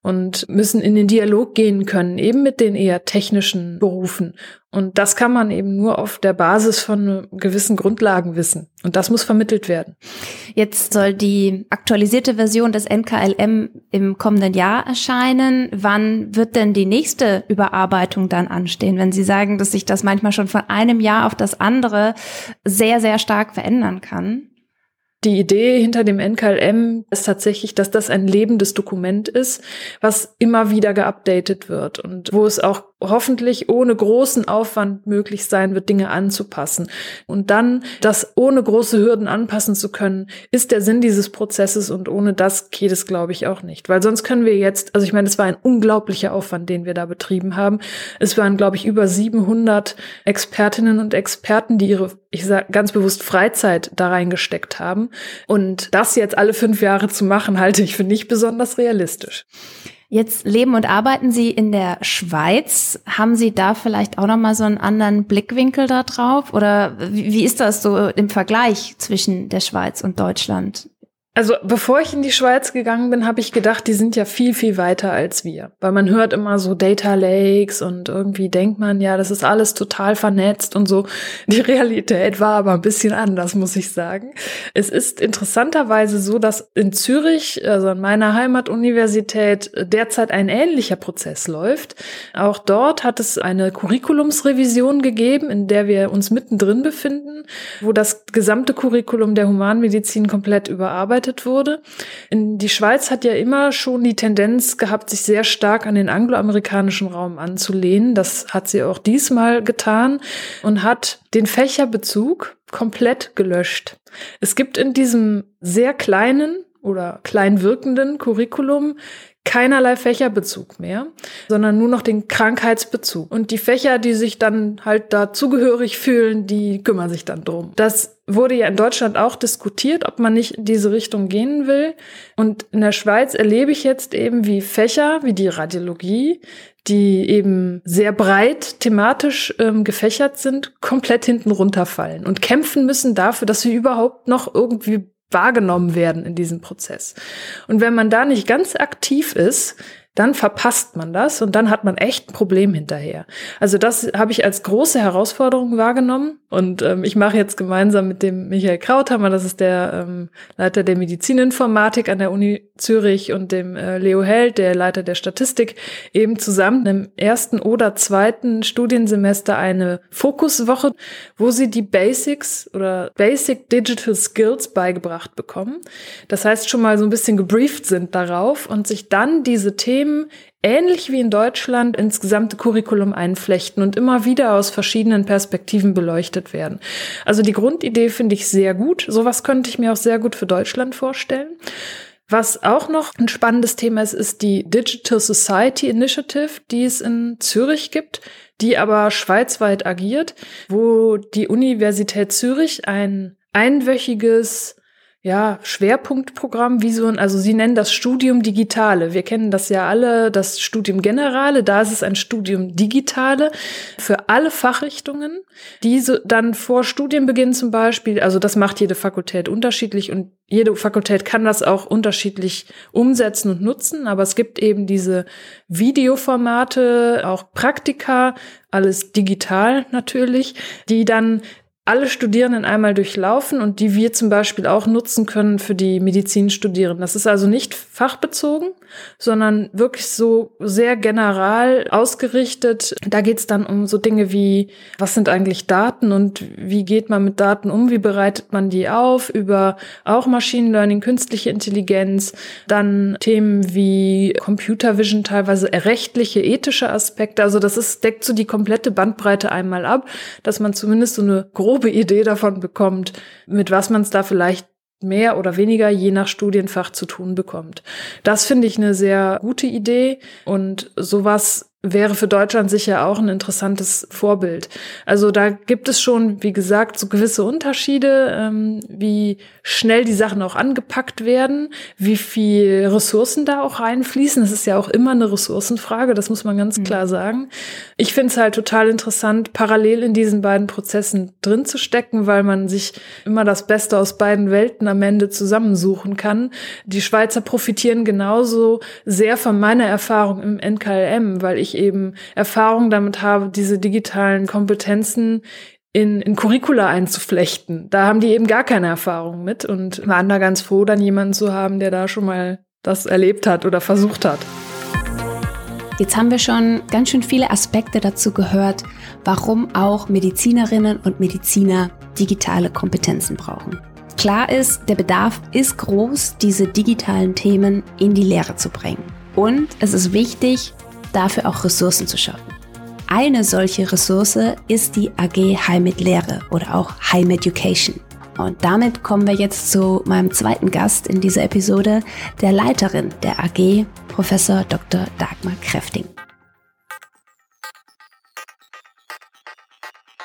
und müssen in den Dialog gehen können, eben mit den eher technischen Berufen. Und das kann man eben nur auf der Basis von gewissen Grundlagen wissen. Und das muss vermittelt werden. Jetzt soll die aktualisierte Version des NKLM im kommenden Jahr erscheinen. Wann wird denn die nächste Überarbeitung dann anstehen? Wenn Sie sagen, dass sich das manchmal schon von einem Jahr auf das andere sehr, sehr stark verändern kann. Die Idee hinter dem NKLM ist tatsächlich, dass das ein lebendes Dokument ist, was immer wieder geupdatet wird und wo es auch hoffentlich ohne großen Aufwand möglich sein wird, Dinge anzupassen. Und dann das ohne große Hürden anpassen zu können, ist der Sinn dieses Prozesses und ohne das geht es, glaube ich, auch nicht. Weil sonst können wir jetzt, also ich meine, es war ein unglaublicher Aufwand, den wir da betrieben haben. Es waren, glaube ich, über 700 Expertinnen und Experten, die ihre, ich sage ganz bewusst, Freizeit da reingesteckt haben. Und das jetzt alle fünf Jahre zu machen, halte ich für nicht besonders realistisch. Jetzt leben und arbeiten Sie in der Schweiz. Haben Sie da vielleicht auch noch mal so einen anderen Blickwinkel da drauf? Oder wie ist das so im Vergleich zwischen der Schweiz und Deutschland? Also bevor ich in die Schweiz gegangen bin, habe ich gedacht, die sind ja viel, viel weiter als wir. Weil man hört immer so Data Lakes und irgendwie denkt man, ja, das ist alles total vernetzt und so. Die Realität war aber ein bisschen anders, muss ich sagen. Es ist interessanterweise so, dass in Zürich, also an meiner Heimatuniversität, derzeit ein ähnlicher Prozess läuft. Auch dort hat es eine Curriculumsrevision gegeben, in der wir uns mittendrin befinden, wo das gesamte Curriculum der Humanmedizin komplett überarbeitet verarbeitet wurde. In die Schweiz hat ja immer schon die Tendenz gehabt, sich sehr stark an den angloamerikanischen Raum anzulehnen. Das hat sie auch diesmal getan und hat den Fächerbezug komplett gelöscht. Es gibt in diesem sehr kleinen oder klein wirkenden Curriculum keinerlei Fächerbezug mehr, sondern nur noch den Krankheitsbezug. Und die Fächer, die sich dann halt dazugehörig fühlen, die kümmern sich dann drum. Das wurde ja in Deutschland auch diskutiert, ob man nicht in diese Richtung gehen will. Und in der Schweiz erlebe ich jetzt eben, wie Fächer, wie die Radiologie, die eben sehr breit thematisch ähm, gefächert sind, komplett hinten runterfallen und kämpfen müssen dafür, dass sie überhaupt noch irgendwie wahrgenommen werden in diesem Prozess. Und wenn man da nicht ganz aktiv ist, dann verpasst man das und dann hat man echt ein Problem hinterher. Also das habe ich als große Herausforderung wahrgenommen und ähm, ich mache jetzt gemeinsam mit dem Michael Krauthammer, das ist der ähm, Leiter der Medizininformatik an der Uni Zürich und dem äh, Leo Held, der Leiter der Statistik, eben zusammen im ersten oder zweiten Studiensemester eine Fokuswoche, wo sie die Basics oder Basic Digital Skills beigebracht bekommen. Das heißt schon mal so ein bisschen gebrieft sind darauf und sich dann diese Themen Themen ähnlich wie in Deutschland ins gesamte Curriculum einflechten und immer wieder aus verschiedenen Perspektiven beleuchtet werden. Also die Grundidee finde ich sehr gut. Sowas könnte ich mir auch sehr gut für Deutschland vorstellen. Was auch noch ein spannendes Thema ist, ist die Digital Society Initiative, die es in Zürich gibt, die aber schweizweit agiert, wo die Universität Zürich ein einwöchiges ja, Schwerpunktprogramm, wie so ein, also Sie nennen das Studium Digitale. Wir kennen das ja alle, das Studium Generale, da ist es ein Studium Digitale für alle Fachrichtungen, die so dann vor Studienbeginn zum Beispiel, also das macht jede Fakultät unterschiedlich und jede Fakultät kann das auch unterschiedlich umsetzen und nutzen, aber es gibt eben diese Videoformate, auch Praktika, alles digital natürlich, die dann alle Studierenden einmal durchlaufen und die wir zum Beispiel auch nutzen können für die Medizinstudierenden. Das ist also nicht fachbezogen, sondern wirklich so sehr general ausgerichtet. Da geht es dann um so Dinge wie, was sind eigentlich Daten und wie geht man mit Daten um, wie bereitet man die auf, über auch Machine Learning, künstliche Intelligenz, dann Themen wie Computer Vision, teilweise rechtliche, ethische Aspekte. Also das ist, deckt so die komplette Bandbreite einmal ab, dass man zumindest so eine grobe Idee davon bekommt, mit was man es da vielleicht mehr oder weniger je nach Studienfach zu tun bekommt. Das finde ich eine sehr gute Idee und sowas wäre für Deutschland sicher auch ein interessantes Vorbild. Also da gibt es schon, wie gesagt, so gewisse Unterschiede, ähm, wie schnell die Sachen auch angepackt werden, wie viel Ressourcen da auch reinfließen. Das ist ja auch immer eine Ressourcenfrage, das muss man ganz mhm. klar sagen. Ich finde es halt total interessant, parallel in diesen beiden Prozessen drin zu stecken, weil man sich immer das Beste aus beiden Welten am Ende zusammensuchen kann. Die Schweizer profitieren genauso sehr von meiner Erfahrung im NKLM, weil ich ich eben Erfahrung damit habe, diese digitalen Kompetenzen in, in Curricula einzuflechten. Da haben die eben gar keine Erfahrung mit und waren da ganz froh, dann jemanden zu haben, der da schon mal das erlebt hat oder versucht hat. Jetzt haben wir schon ganz schön viele Aspekte dazu gehört, warum auch Medizinerinnen und Mediziner digitale Kompetenzen brauchen. Klar ist, der Bedarf ist groß, diese digitalen Themen in die Lehre zu bringen. Und es ist wichtig, dafür auch Ressourcen zu schaffen. eine solche Ressource ist die AG Heimat Lehre oder auch Heim Education. Und damit kommen wir jetzt zu meinem zweiten Gast in dieser Episode, der Leiterin der AG, Professor Dr. Dagmar Kräfting.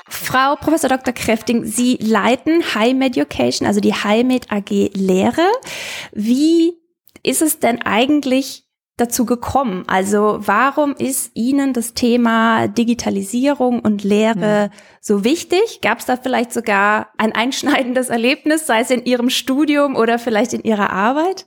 Frau Professor Dr. Kräfting, Sie leiten High Education, also die Heimat AG Lehre. Wie ist es denn eigentlich dazu gekommen? Also warum ist Ihnen das Thema Digitalisierung und Lehre mhm. so wichtig? Gab es da vielleicht sogar ein einschneidendes Erlebnis, sei es in Ihrem Studium oder vielleicht in Ihrer Arbeit?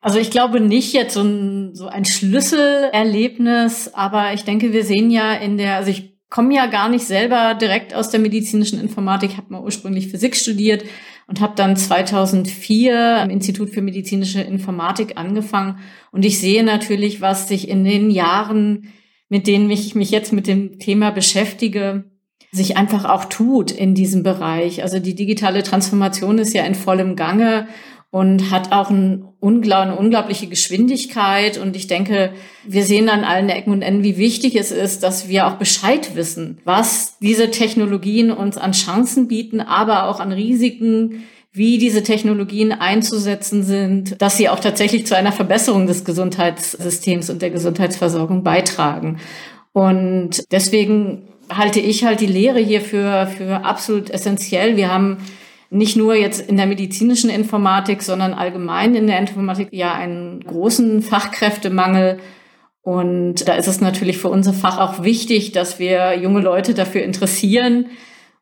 Also ich glaube nicht jetzt so ein, so ein Schlüsselerlebnis, aber ich denke, wir sehen ja in der, also ich komme ja gar nicht selber direkt aus der medizinischen Informatik, habe mal ursprünglich Physik studiert und habe dann 2004 am Institut für medizinische Informatik angefangen. Und ich sehe natürlich, was sich in den Jahren, mit denen ich mich jetzt mit dem Thema beschäftige, sich einfach auch tut in diesem Bereich. Also die digitale Transformation ist ja in vollem Gange und hat auch ein unglaub, eine unglaubliche Geschwindigkeit. Und ich denke, wir sehen an allen Ecken und Enden, wie wichtig es ist, dass wir auch Bescheid wissen, was diese Technologien uns an Chancen bieten, aber auch an Risiken, wie diese Technologien einzusetzen sind, dass sie auch tatsächlich zu einer Verbesserung des Gesundheitssystems und der Gesundheitsversorgung beitragen. Und deswegen halte ich halt die Lehre hier für, für absolut essentiell. Wir haben nicht nur jetzt in der medizinischen Informatik, sondern allgemein in der Informatik ja einen großen Fachkräftemangel. Und da ist es natürlich für unser Fach auch wichtig, dass wir junge Leute dafür interessieren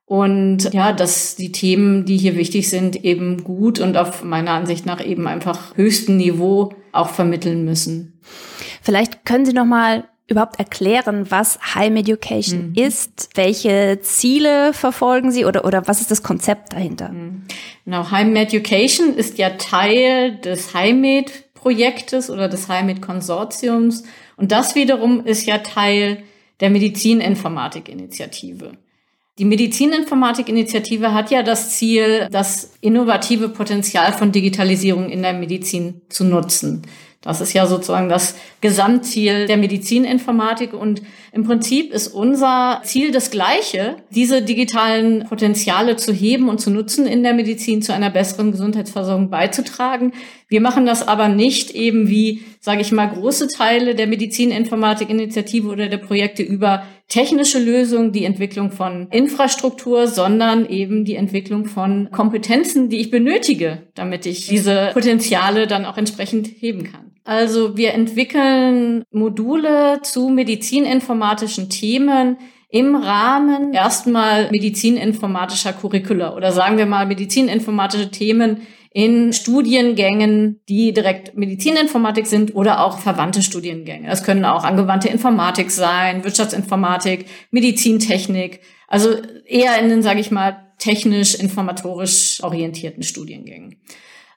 und ja, dass die Themen, die hier wichtig sind, eben gut und auf meiner Ansicht nach eben einfach höchstem Niveau auch vermitteln müssen. Vielleicht können Sie noch mal überhaupt erklären, was High Education mhm. ist? Welche Ziele verfolgen Sie oder, oder was ist das Konzept dahinter? Mhm. Genau, High Education ist ja Teil des HiMed Projektes oder des HiMed Konsortiums. Und das wiederum ist ja Teil der Medizininformatik-Initiative. Die Medizininformatik-Initiative hat ja das Ziel, das innovative Potenzial von Digitalisierung in der Medizin zu nutzen. Das ist ja sozusagen das Gesamtziel der Medizininformatik und im Prinzip ist unser Ziel das gleiche, diese digitalen Potenziale zu heben und zu nutzen in der Medizin, zu einer besseren Gesundheitsversorgung beizutragen. Wir machen das aber nicht eben wie, sage ich mal, große Teile der Medizininformatik-Initiative oder der Projekte über technische Lösungen, die Entwicklung von Infrastruktur, sondern eben die Entwicklung von Kompetenzen, die ich benötige, damit ich diese Potenziale dann auch entsprechend heben kann. Also wir entwickeln Module zu medizininformatischen Themen im Rahmen erstmal medizininformatischer Curricula oder sagen wir mal medizininformatische Themen in Studiengängen, die direkt Medizininformatik sind oder auch verwandte Studiengänge. Das können auch angewandte Informatik sein, Wirtschaftsinformatik, Medizintechnik, also eher in den, sage ich mal, technisch-informatorisch orientierten Studiengängen.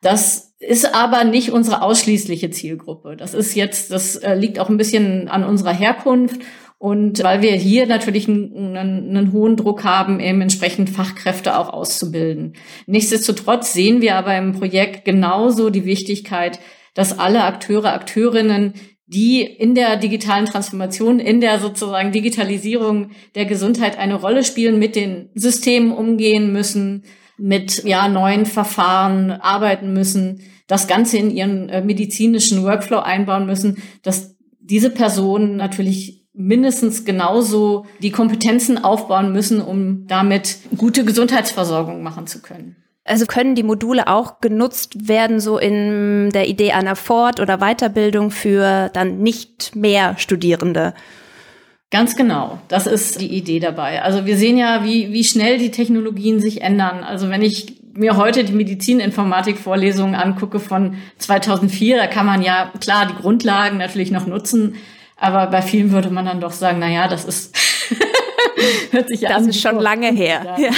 Das ist aber nicht unsere ausschließliche Zielgruppe. Das ist jetzt, das äh, liegt auch ein bisschen an unserer Herkunft und weil wir hier natürlich einen, einen, einen, hohen Druck haben, eben entsprechend Fachkräfte auch auszubilden. Nichtsdestotrotz sehen wir aber im Projekt genauso die Wichtigkeit, dass alle Akteure, Akteurinnen, die in der digitalen Transformation, in der sozusagen Digitalisierung der Gesundheit eine Rolle spielen, mit den Systemen umgehen müssen, mit ja neuen Verfahren arbeiten müssen, das Ganze in ihren äh, medizinischen Workflow einbauen müssen, dass diese Personen natürlich mindestens genauso die Kompetenzen aufbauen müssen, um damit gute Gesundheitsversorgung machen zu können. Also können die Module auch genutzt werden, so in der Idee einer Fort- oder Weiterbildung für dann nicht mehr Studierende? Ganz genau. Das ist die Idee dabei. Also wir sehen ja, wie, wie schnell die Technologien sich ändern. Also wenn ich mir heute die Medizininformatik-Vorlesungen angucke von 2004, da kann man ja klar die Grundlagen natürlich noch nutzen. Aber bei vielen würde man dann doch sagen, na ja, das ist, hört sich ja das an. Das ist schon lange her. Ja.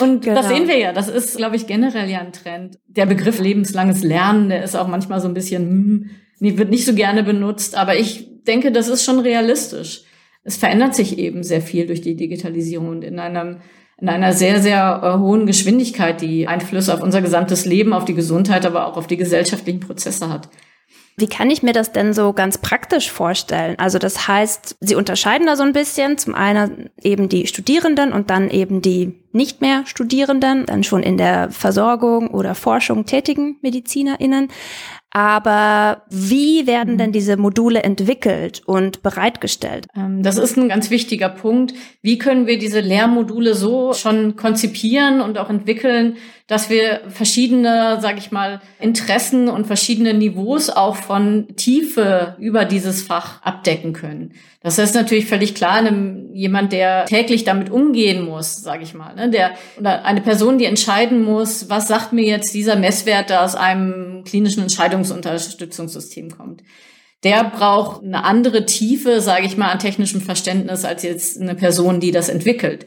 Und genau. das sehen wir ja. Das ist, glaube ich, generell ja ein Trend. Der Begriff lebenslanges Lernen, der ist auch manchmal so ein bisschen, hm, nee, wird nicht so gerne benutzt. Aber ich denke, das ist schon realistisch. Es verändert sich eben sehr viel durch die Digitalisierung und in einem in einer sehr, sehr äh, hohen Geschwindigkeit, die Einflüsse auf unser gesamtes Leben, auf die Gesundheit, aber auch auf die gesellschaftlichen Prozesse hat. Wie kann ich mir das denn so ganz praktisch vorstellen? Also das heißt, Sie unterscheiden da so ein bisschen. Zum einen eben die Studierenden und dann eben die nicht mehr Studierenden, dann schon in der Versorgung oder Forschung tätigen MedizinerInnen. Aber wie werden denn diese Module entwickelt und bereitgestellt? Ähm, das ist ein ganz wichtiger Punkt. Wie können wir diese Lehrmodule so schon konzipieren und auch entwickeln, dass wir verschiedene, sage ich mal, Interessen und verschiedene Niveaus auch von Tiefe über dieses Fach abdecken können. Das ist natürlich völlig klar, einem, jemand, der täglich damit umgehen muss, sage ich mal, ne, der oder eine Person, die entscheiden muss, was sagt mir jetzt dieser Messwert, der aus einem klinischen Entscheidungsunterstützungssystem kommt der braucht eine andere Tiefe, sage ich mal, an technischem Verständnis als jetzt eine Person, die das entwickelt.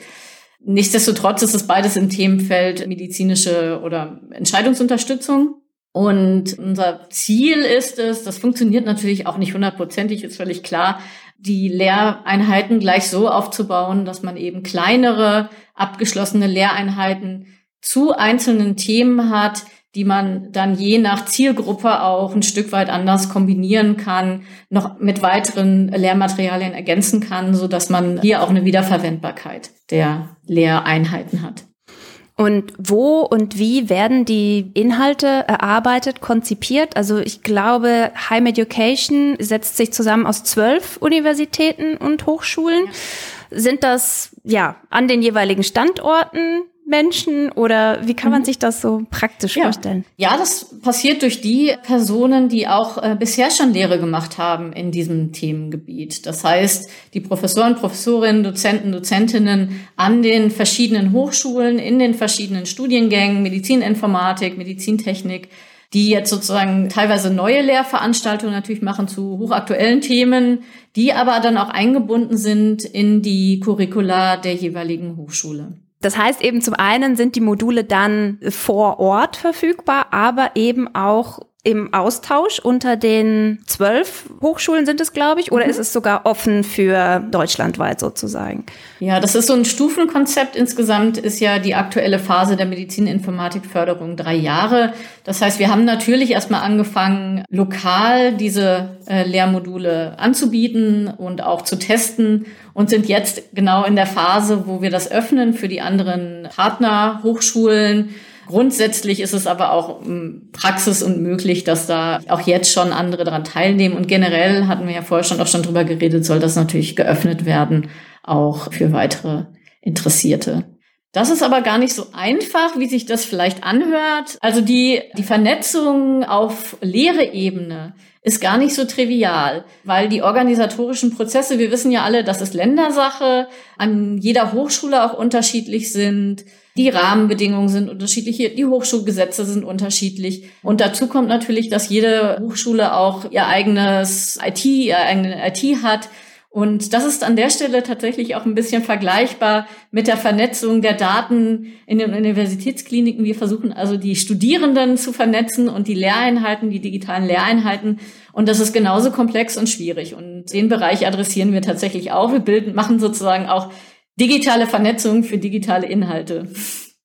Nichtsdestotrotz ist es beides im Themenfeld medizinische oder Entscheidungsunterstützung. Und unser Ziel ist es, das funktioniert natürlich auch nicht hundertprozentig, ist völlig klar, die Lehreinheiten gleich so aufzubauen, dass man eben kleinere, abgeschlossene Lehreinheiten zu einzelnen Themen hat, die man dann je nach Zielgruppe auch ein Stück weit anders kombinieren kann, noch mit weiteren Lehrmaterialien ergänzen kann, so dass man hier auch eine Wiederverwendbarkeit der Lehreinheiten hat. Und wo und wie werden die Inhalte erarbeitet, konzipiert? Also ich glaube, High Education setzt sich zusammen aus zwölf Universitäten und Hochschulen. Ja. Sind das ja an den jeweiligen Standorten Menschen oder wie kann man mhm. sich das so praktisch ja. vorstellen? Ja, das passiert durch die Personen, die auch äh, bisher schon Lehre gemacht haben in diesem Themengebiet. Das heißt, die Professoren, Professorinnen, Dozenten, Dozentinnen an den verschiedenen Hochschulen, in den verschiedenen Studiengängen, Medizininformatik, Medizintechnik, die jetzt sozusagen teilweise neue Lehrveranstaltungen natürlich machen zu hochaktuellen Themen, die aber dann auch eingebunden sind in die Curricula der jeweiligen Hochschule. Das heißt eben zum einen sind die Module dann vor Ort verfügbar, aber eben auch im Austausch unter den zwölf Hochschulen sind es, glaube ich, oder mhm. ist es sogar offen für deutschlandweit sozusagen? Ja, das ist so ein Stufenkonzept. Insgesamt ist ja die aktuelle Phase der Medizininformatikförderung drei Jahre. Das heißt, wir haben natürlich erstmal angefangen, lokal diese äh, Lehrmodule anzubieten und auch zu testen und sind jetzt genau in der Phase, wo wir das öffnen für die anderen Partnerhochschulen Grundsätzlich ist es aber auch ähm, Praxis und möglich, dass da auch jetzt schon andere daran teilnehmen. Und generell hatten wir ja vorher schon auch schon drüber geredet, soll das natürlich geöffnet werden, auch für weitere Interessierte. Das ist aber gar nicht so einfach, wie sich das vielleicht anhört. Also die, die Vernetzung auf Lehreebene ist gar nicht so trivial, weil die organisatorischen Prozesse, wir wissen ja alle, das ist Ländersache, an jeder Hochschule auch unterschiedlich sind. Die Rahmenbedingungen sind unterschiedlich, die Hochschulgesetze sind unterschiedlich. Und dazu kommt natürlich, dass jede Hochschule auch ihr eigenes IT, ihr eigene IT hat. Und das ist an der Stelle tatsächlich auch ein bisschen vergleichbar mit der Vernetzung der Daten in den Universitätskliniken. Wir versuchen also die Studierenden zu vernetzen und die Lehreinheiten, die digitalen Lehreinheiten. Und das ist genauso komplex und schwierig. Und den Bereich adressieren wir tatsächlich auch. Wir bilden, machen sozusagen auch digitale Vernetzung für digitale Inhalte.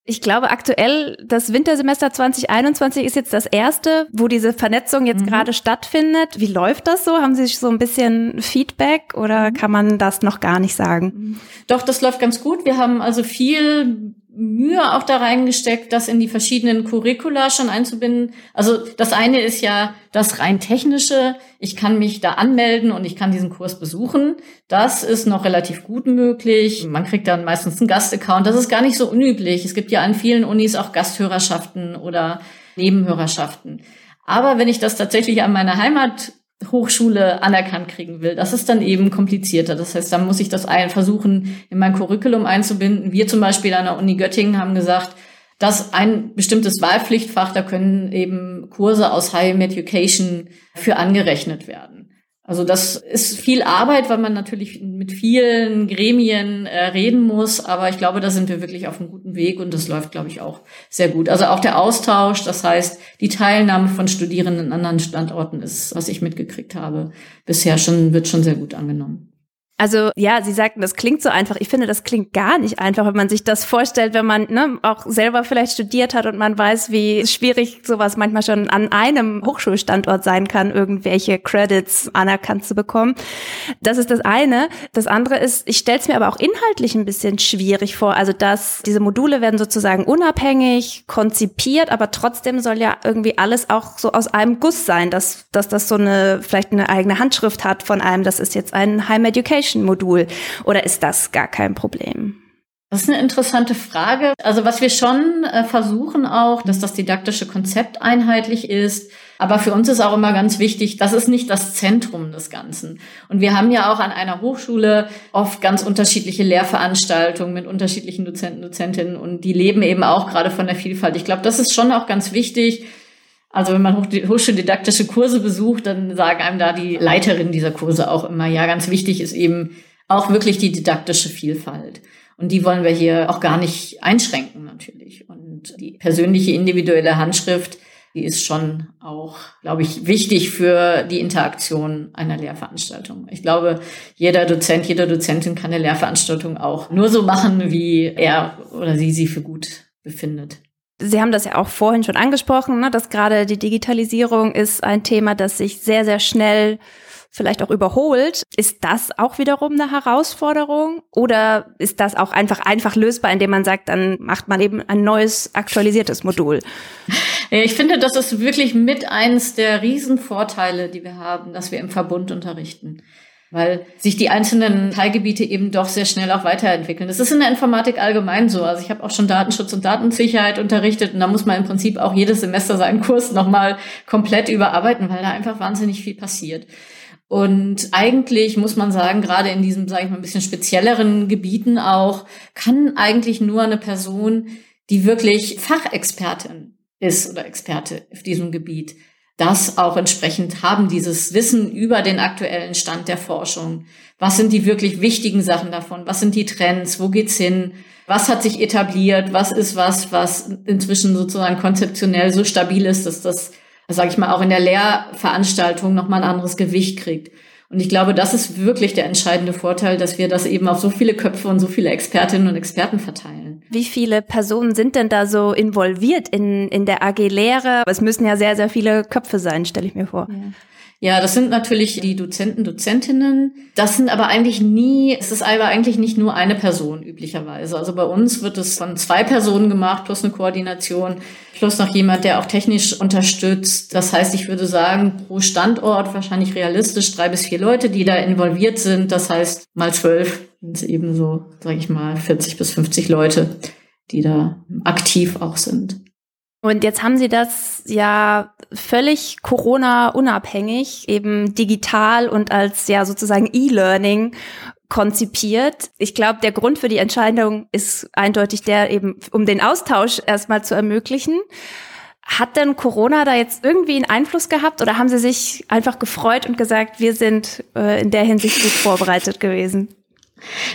Ich glaube, aktuell das Wintersemester 2021 ist jetzt das erste, wo diese Vernetzung jetzt mhm. gerade stattfindet. Wie läuft das so? Haben Sie so ein bisschen Feedback oder mhm. kann man das noch gar nicht sagen? Doch, das läuft ganz gut. Wir haben also viel Mühe auch da reingesteckt, das in die verschiedenen Curricula schon einzubinden. Also das eine ist ja das rein technische. Ich kann mich da anmelden und ich kann diesen Kurs besuchen. Das ist noch relativ gut möglich. Man kriegt dann meistens einen Gastaccount. Das ist gar nicht so unüblich. Es gibt ja an vielen Unis auch Gasthörerschaften oder Nebenhörerschaften. Aber wenn ich das tatsächlich an meiner Heimat Hochschule anerkannt kriegen will. Das ist dann eben komplizierter. Das heißt, da muss ich das ein versuchen, in mein Curriculum einzubinden. Wir zum Beispiel an der Uni Göttingen haben gesagt, dass ein bestimmtes Wahlpflichtfach, da können eben Kurse aus High Education für angerechnet werden. Also das ist viel Arbeit, weil man natürlich mit vielen Gremien äh, reden muss, aber ich glaube, da sind wir wirklich auf einem guten Weg und das läuft, glaube ich, auch sehr gut. Also auch der Austausch, das heißt, die Teilnahme von Studierenden an anderen Standorten ist, was ich mitgekriegt habe, bisher schon, wird schon sehr gut angenommen. Also ja, Sie sagten, das klingt so einfach. Ich finde, das klingt gar nicht einfach, wenn man sich das vorstellt, wenn man ne, auch selber vielleicht studiert hat und man weiß, wie schwierig sowas manchmal schon an einem Hochschulstandort sein kann, irgendwelche Credits anerkannt zu bekommen. Das ist das eine. Das andere ist, ich stelle es mir aber auch inhaltlich ein bisschen schwierig vor. Also dass diese Module werden sozusagen unabhängig konzipiert, aber trotzdem soll ja irgendwie alles auch so aus einem Guss sein, dass, dass das so eine vielleicht eine eigene Handschrift hat von einem. Das ist jetzt ein High Education Education-Modul oder ist das gar kein Problem? Das ist eine interessante Frage. Also was wir schon äh, versuchen auch, dass das didaktische Konzept einheitlich ist. Aber für uns ist auch immer ganz wichtig, das ist nicht das Zentrum des Ganzen. Und wir haben ja auch an einer Hochschule oft ganz unterschiedliche Lehrveranstaltungen mit unterschiedlichen Dozenten, Dozentinnen und die leben eben auch gerade von der Vielfalt. Ich glaube, das ist schon auch ganz wichtig, also wenn man hochschuldidaktische Kurse besucht, dann sagen einem da die Leiterin dieser Kurse auch immer, ja, ganz wichtig ist eben auch wirklich die didaktische Vielfalt. Und die wollen wir hier auch gar nicht einschränken natürlich. Und die persönliche individuelle Handschrift, die ist schon auch, glaube ich, wichtig für die Interaktion einer Lehrveranstaltung. Ich glaube, jeder Dozent, jede Dozentin kann eine Lehrveranstaltung auch nur so machen, wie er oder sie sie für gut befindet. Sie haben das ja auch vorhin schon angesprochen, ne, dass gerade die Digitalisierung ist ein Thema, das sich sehr, sehr schnell vielleicht auch überholt. Ist das auch wiederum eine Herausforderung oder ist das auch einfach einfach lösbar, indem man sagt, dann macht man eben ein neues aktualisiertes Modul? Ich finde, das ist wirklich mit eins der Riesenvorteile, die wir haben, dass wir im Verbund unterrichten weil sich die einzelnen Teilgebiete eben doch sehr schnell auch weiterentwickeln. Das ist in der Informatik allgemein so. Also ich habe auch schon Datenschutz und Datensicherheit unterrichtet und da muss man im Prinzip auch jedes Semester seinen Kurs nochmal komplett überarbeiten, weil da einfach wahnsinnig viel passiert. Und eigentlich muss man sagen, gerade in diesem, sage ich mal, ein bisschen spezielleren Gebieten auch, kann eigentlich nur eine Person, die wirklich Fachexpertin ist oder Experte auf diesem Gebiet, das auch entsprechend haben, dieses Wissen über den aktuellen Stand der Forschung. Was sind die wirklich wichtigen Sachen davon? Was sind die Trends? Wo geht's hin? Was hat sich etabliert? Was ist was, was inzwischen sozusagen konzeptionell so stabil ist, dass das, sage ich mal, auch in der Lehrveranstaltung nochmal ein anderes Gewicht kriegt? Und ich glaube, das ist wirklich der entscheidende Vorteil, dass wir das eben auf so viele Köpfe und so viele Expertinnen und Experten verteilen. Wie viele Personen sind denn da so involviert in, in der AG Lehre? Es müssen ja sehr, sehr viele Köpfe sein, stelle ich mir vor. Ja. Ja, das sind natürlich die Dozenten, Dozentinnen. Das sind aber eigentlich nie, es ist aber eigentlich nicht nur eine Person üblicherweise. Also bei uns wird es von zwei Personen gemacht, plus eine Koordination, plus noch jemand, der auch technisch unterstützt. Das heißt, ich würde sagen, pro Standort wahrscheinlich realistisch drei bis vier Leute, die da involviert sind. Das heißt, mal zwölf sind es eben so, sage ich mal, 40 bis 50 Leute, die da aktiv auch sind. Und jetzt haben Sie das ja völlig Corona-unabhängig, eben digital und als ja sozusagen E-Learning konzipiert. Ich glaube, der Grund für die Entscheidung ist eindeutig der eben, um den Austausch erstmal zu ermöglichen. Hat denn Corona da jetzt irgendwie einen Einfluss gehabt oder haben Sie sich einfach gefreut und gesagt, wir sind äh, in der Hinsicht gut vorbereitet gewesen?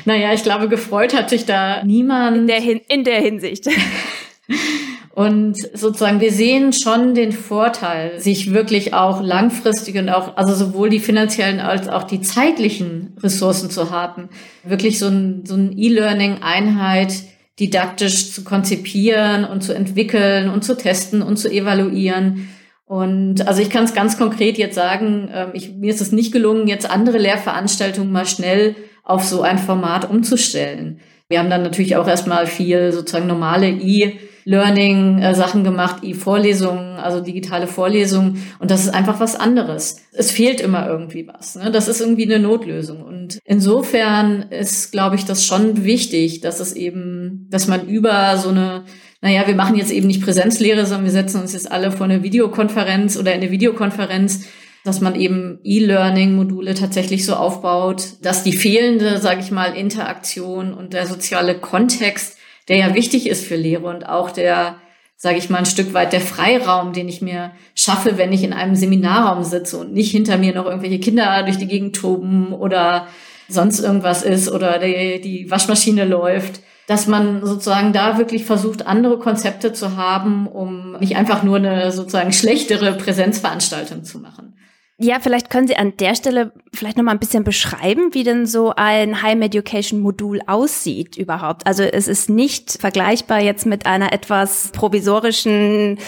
Naja, ich glaube, gefreut hat sich da niemand. In der, Hin in der Hinsicht. Und sozusagen, wir sehen schon den Vorteil, sich wirklich auch langfristig und auch, also sowohl die finanziellen als auch die zeitlichen Ressourcen zu haben, wirklich so ein, so ein E-Learning-Einheit didaktisch zu konzipieren und zu entwickeln und zu testen und zu evaluieren. Und also ich kann es ganz konkret jetzt sagen, ähm, ich, mir ist es nicht gelungen, jetzt andere Lehrveranstaltungen mal schnell auf so ein Format umzustellen. Wir haben dann natürlich auch erstmal viel sozusagen normale E- Learning-Sachen gemacht, E-Vorlesungen, also digitale Vorlesungen. Und das ist einfach was anderes. Es fehlt immer irgendwie was. Ne? Das ist irgendwie eine Notlösung. Und insofern ist, glaube ich, das schon wichtig, dass es eben, dass man über so eine naja, wir machen jetzt eben nicht Präsenzlehre, sondern wir setzen uns jetzt alle vor eine Videokonferenz oder in eine Videokonferenz, dass man eben E-Learning-Module tatsächlich so aufbaut, dass die fehlende, sage ich mal, Interaktion und der soziale Kontext der ja wichtig ist für Lehre und auch der, sage ich mal, ein Stück weit der Freiraum, den ich mir schaffe, wenn ich in einem Seminarraum sitze und nicht hinter mir noch irgendwelche Kinder durch die Gegend toben oder sonst irgendwas ist oder die, die Waschmaschine läuft, dass man sozusagen da wirklich versucht, andere Konzepte zu haben, um nicht einfach nur eine sozusagen schlechtere Präsenzveranstaltung zu machen. Ja, vielleicht können Sie an der Stelle vielleicht noch mal ein bisschen beschreiben, wie denn so ein High Education Modul aussieht überhaupt. Also es ist nicht vergleichbar jetzt mit einer etwas provisorischen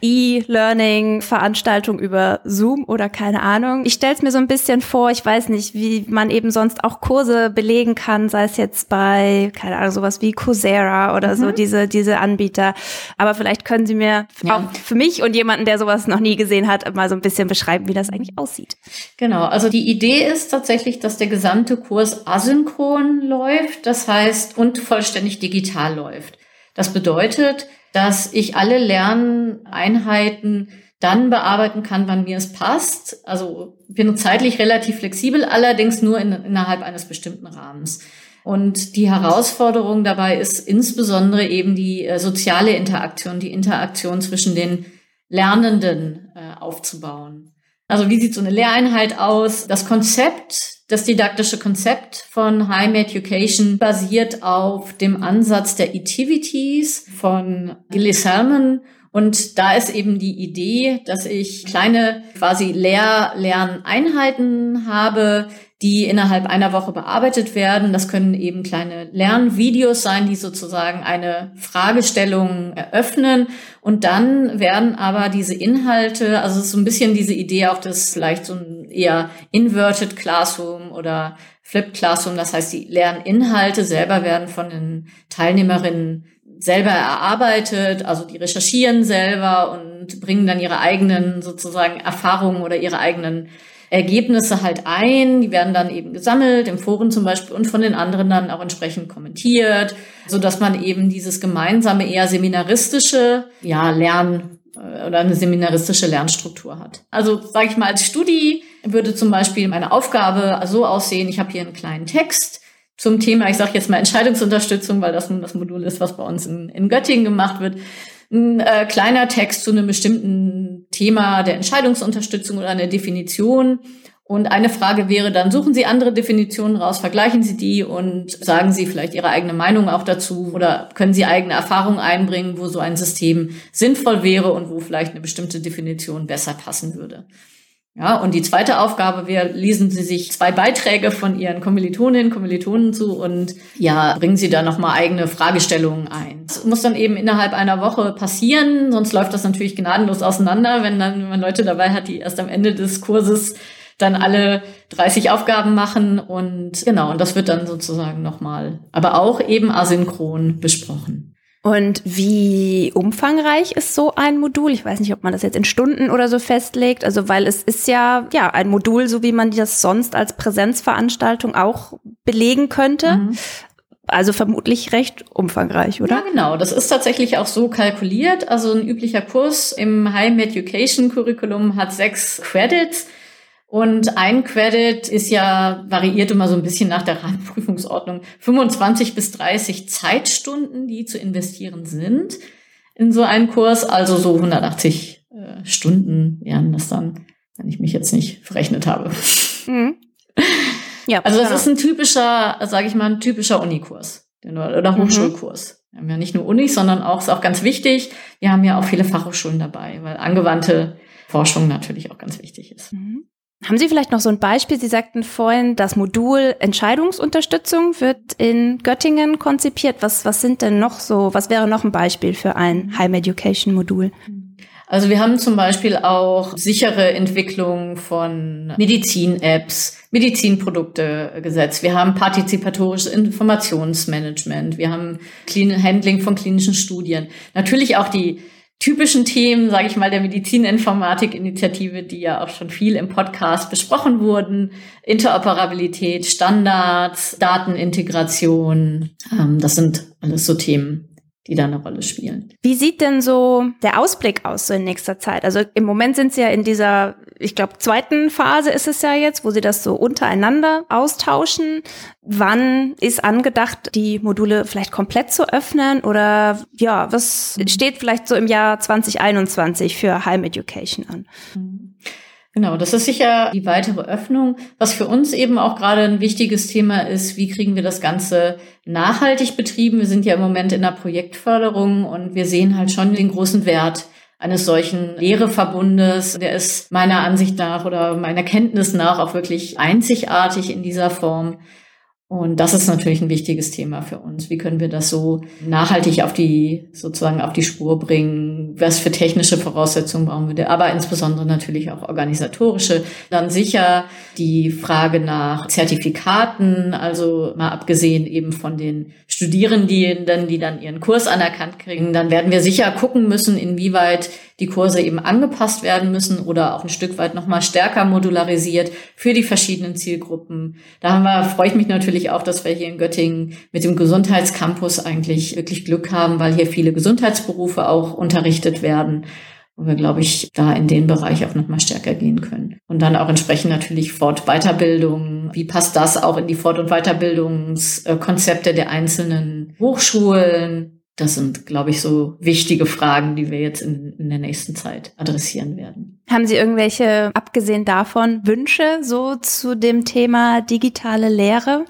E-Learning Veranstaltung über Zoom oder keine Ahnung. Ich stelle es mir so ein bisschen vor, ich weiß nicht, wie man eben sonst auch Kurse belegen kann, sei es jetzt bei keine Ahnung sowas wie Coursera oder mhm. so diese diese Anbieter. Aber vielleicht können Sie mir ja. auch für mich und jemanden, der sowas noch nie gesehen hat, mal so ein bisschen beschreiben, wie das eigentlich aussieht. Genau, also die Idee ist tatsächlich, dass der gesamte Kurs asynchron läuft, das heißt und vollständig digital läuft. Das bedeutet, dass ich alle Lerneinheiten dann bearbeiten kann, wann mir es passt. Also bin zeitlich relativ flexibel, allerdings nur in, innerhalb eines bestimmten Rahmens. Und die Herausforderung dabei ist insbesondere eben die äh, soziale Interaktion, die Interaktion zwischen den Lernenden äh, aufzubauen. Also wie sieht so eine Lehreinheit aus? Das Konzept, das didaktische Konzept von High Education basiert auf dem Ansatz der Activities von Gilly Salmon. Und da ist eben die Idee, dass ich kleine quasi Lehr Lerneinheiten habe, die innerhalb einer Woche bearbeitet werden. Das können eben kleine Lernvideos sein, die sozusagen eine Fragestellung eröffnen. Und dann werden aber diese Inhalte, also so ein bisschen diese Idee auch des vielleicht so ein eher inverted Classroom oder Flipped Classroom. Das heißt, die Lerninhalte selber werden von den Teilnehmerinnen selber erarbeitet, also die recherchieren selber und bringen dann ihre eigenen sozusagen Erfahrungen oder ihre eigenen Ergebnisse halt ein. Die werden dann eben gesammelt im Foren zum Beispiel und von den anderen dann auch entsprechend kommentiert, so dass man eben dieses gemeinsame eher seminaristische ja Lern äh, oder eine seminaristische Lernstruktur hat. Also sage ich mal als Studi würde zum Beispiel meine Aufgabe so aussehen: Ich habe hier einen kleinen Text zum Thema, ich sage jetzt mal Entscheidungsunterstützung, weil das nun das Modul ist, was bei uns in, in Göttingen gemacht wird ein äh, kleiner Text zu einem bestimmten Thema der Entscheidungsunterstützung oder eine Definition. Und eine Frage wäre dann, suchen Sie andere Definitionen raus, vergleichen Sie die und sagen Sie vielleicht Ihre eigene Meinung auch dazu oder können Sie eigene Erfahrungen einbringen, wo so ein System sinnvoll wäre und wo vielleicht eine bestimmte Definition besser passen würde. Ja, und die zweite Aufgabe wäre, lesen Sie sich zwei Beiträge von Ihren Kommilitoninnen, Kommilitonen zu und ja, bringen Sie da nochmal eigene Fragestellungen ein. Das muss dann eben innerhalb einer Woche passieren, sonst läuft das natürlich gnadenlos auseinander, wenn dann wenn man Leute dabei hat, die erst am Ende des Kurses dann alle 30 Aufgaben machen und genau, und das wird dann sozusagen nochmal, aber auch eben asynchron besprochen. Und wie umfangreich ist so ein Modul? Ich weiß nicht, ob man das jetzt in Stunden oder so festlegt. Also, weil es ist ja, ja, ein Modul, so wie man das sonst als Präsenzveranstaltung auch belegen könnte. Mhm. Also vermutlich recht umfangreich, oder? Ja, genau. Das ist tatsächlich auch so kalkuliert. Also ein üblicher Kurs im High Education Curriculum hat sechs Credits. Und ein Credit ist ja, variiert immer so ein bisschen nach der Rahmenprüfungsordnung, 25 bis 30 Zeitstunden, die zu investieren sind in so einen Kurs. Also so 180 äh, Stunden wären das dann, wenn ich mich jetzt nicht verrechnet habe. Mhm. Ja, also das genau. ist ein typischer, sage ich mal, ein typischer Unikurs oder mhm. Hochschulkurs. Wir haben ja nicht nur Unis, sondern auch, ist auch ganz wichtig, wir haben ja auch viele Fachhochschulen dabei, weil angewandte Forschung natürlich auch ganz wichtig ist. Mhm. Haben Sie vielleicht noch so ein Beispiel? Sie sagten vorhin, das Modul Entscheidungsunterstützung wird in Göttingen konzipiert. Was, was sind denn noch so, was wäre noch ein Beispiel für ein High Education Modul? Also wir haben zum Beispiel auch sichere Entwicklung von Medizin-Apps, Medizinprodukte gesetzt. Wir haben partizipatorisches Informationsmanagement. Wir haben Clean Handling von klinischen Studien. Natürlich auch die typischen Themen, sage ich mal, der Medizininformatik-Initiative, die ja auch schon viel im Podcast besprochen wurden. Interoperabilität, Standards, Datenintegration. Ähm, das sind alles so Themen, die da eine Rolle spielen. Wie sieht denn so der Ausblick aus so in nächster Zeit? Also im Moment sind Sie ja in dieser, ich glaube, zweiten Phase ist es ja jetzt, wo Sie das so untereinander austauschen. Wann ist angedacht, die Module vielleicht komplett zu öffnen? Oder ja, was steht vielleicht so im Jahr 2021 für High Education an? Mhm. Genau, das ist sicher die weitere Öffnung. Was für uns eben auch gerade ein wichtiges Thema ist, wie kriegen wir das Ganze nachhaltig betrieben? Wir sind ja im Moment in der Projektförderung und wir sehen halt schon den großen Wert eines solchen Lehreverbundes. Der ist meiner Ansicht nach oder meiner Kenntnis nach auch wirklich einzigartig in dieser Form. Und das ist natürlich ein wichtiges Thema für uns. Wie können wir das so nachhaltig auf die, sozusagen auf die Spur bringen? Was für technische Voraussetzungen brauchen wir? Aber insbesondere natürlich auch organisatorische. Dann sicher die Frage nach Zertifikaten, also mal abgesehen eben von den Studierenden, die dann ihren Kurs anerkannt kriegen. Dann werden wir sicher gucken müssen, inwieweit die Kurse eben angepasst werden müssen oder auch ein Stück weit nochmal stärker modularisiert für die verschiedenen Zielgruppen. Da haben wir, freue ich mich natürlich auch, dass wir hier in Göttingen mit dem Gesundheitscampus eigentlich wirklich Glück haben, weil hier viele Gesundheitsberufe auch unterrichtet werden wo wir, glaube ich, da in den Bereich auch nochmal stärker gehen können. Und dann auch entsprechend natürlich Fort-Weiterbildung. Wie passt das auch in die Fort- und Weiterbildungskonzepte der einzelnen Hochschulen? Das sind, glaube ich, so wichtige Fragen, die wir jetzt in, in, der nächsten Zeit adressieren werden. Haben Sie irgendwelche, abgesehen davon, Wünsche so zu dem Thema digitale Lehre,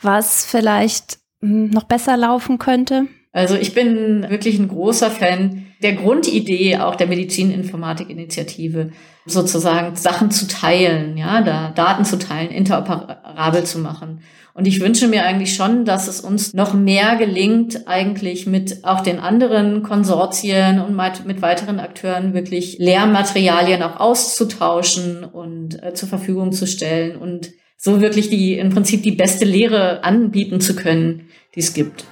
was vielleicht hm, noch besser laufen könnte? Also ich bin wirklich ein großer Fan der Grundidee auch der Medizininformatik-Initiative, sozusagen Sachen zu teilen, ja, da Daten zu teilen, interoperabel zu machen. Und ich wünsche mir eigentlich schon, dass es uns noch mehr gelingt, eigentlich mit auch den anderen Konsortien und mit weiteren Akteuren wirklich Lehrmaterialien auch auszutauschen und äh, zur Verfügung zu stellen und so wirklich die, im Prinzip die beste Lehre anbieten zu können, die es gibt.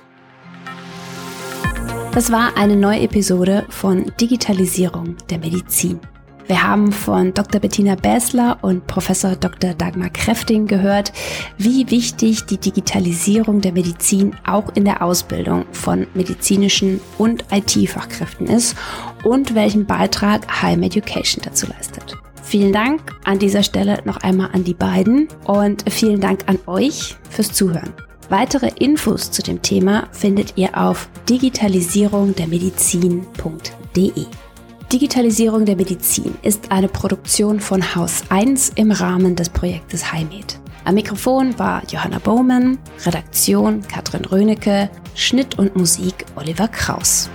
Das war eine neue Episode von Digitalisierung der Medizin. Wir haben von Dr. Bettina Bäsler und Professor Dr. Dagmar Kräfting gehört, wie wichtig die Digitalisierung der Medizin auch in der Ausbildung von medizinischen und IT-Fachkräften ist und welchen Beitrag High Education dazu leistet. Vielen Dank an dieser Stelle noch einmal an die beiden und vielen Dank an euch fürs Zuhören. Weitere Infos zu dem Thema findet ihr auf digitalisierungdermedizin.de. Digitalisierung der Medizin ist eine Produktion von Haus 1 im Rahmen des Projektes HiMed. Am Mikrofon war Johanna Bowman, Redaktion Katrin Rönecke, Schnitt und Musik Oliver Kraus.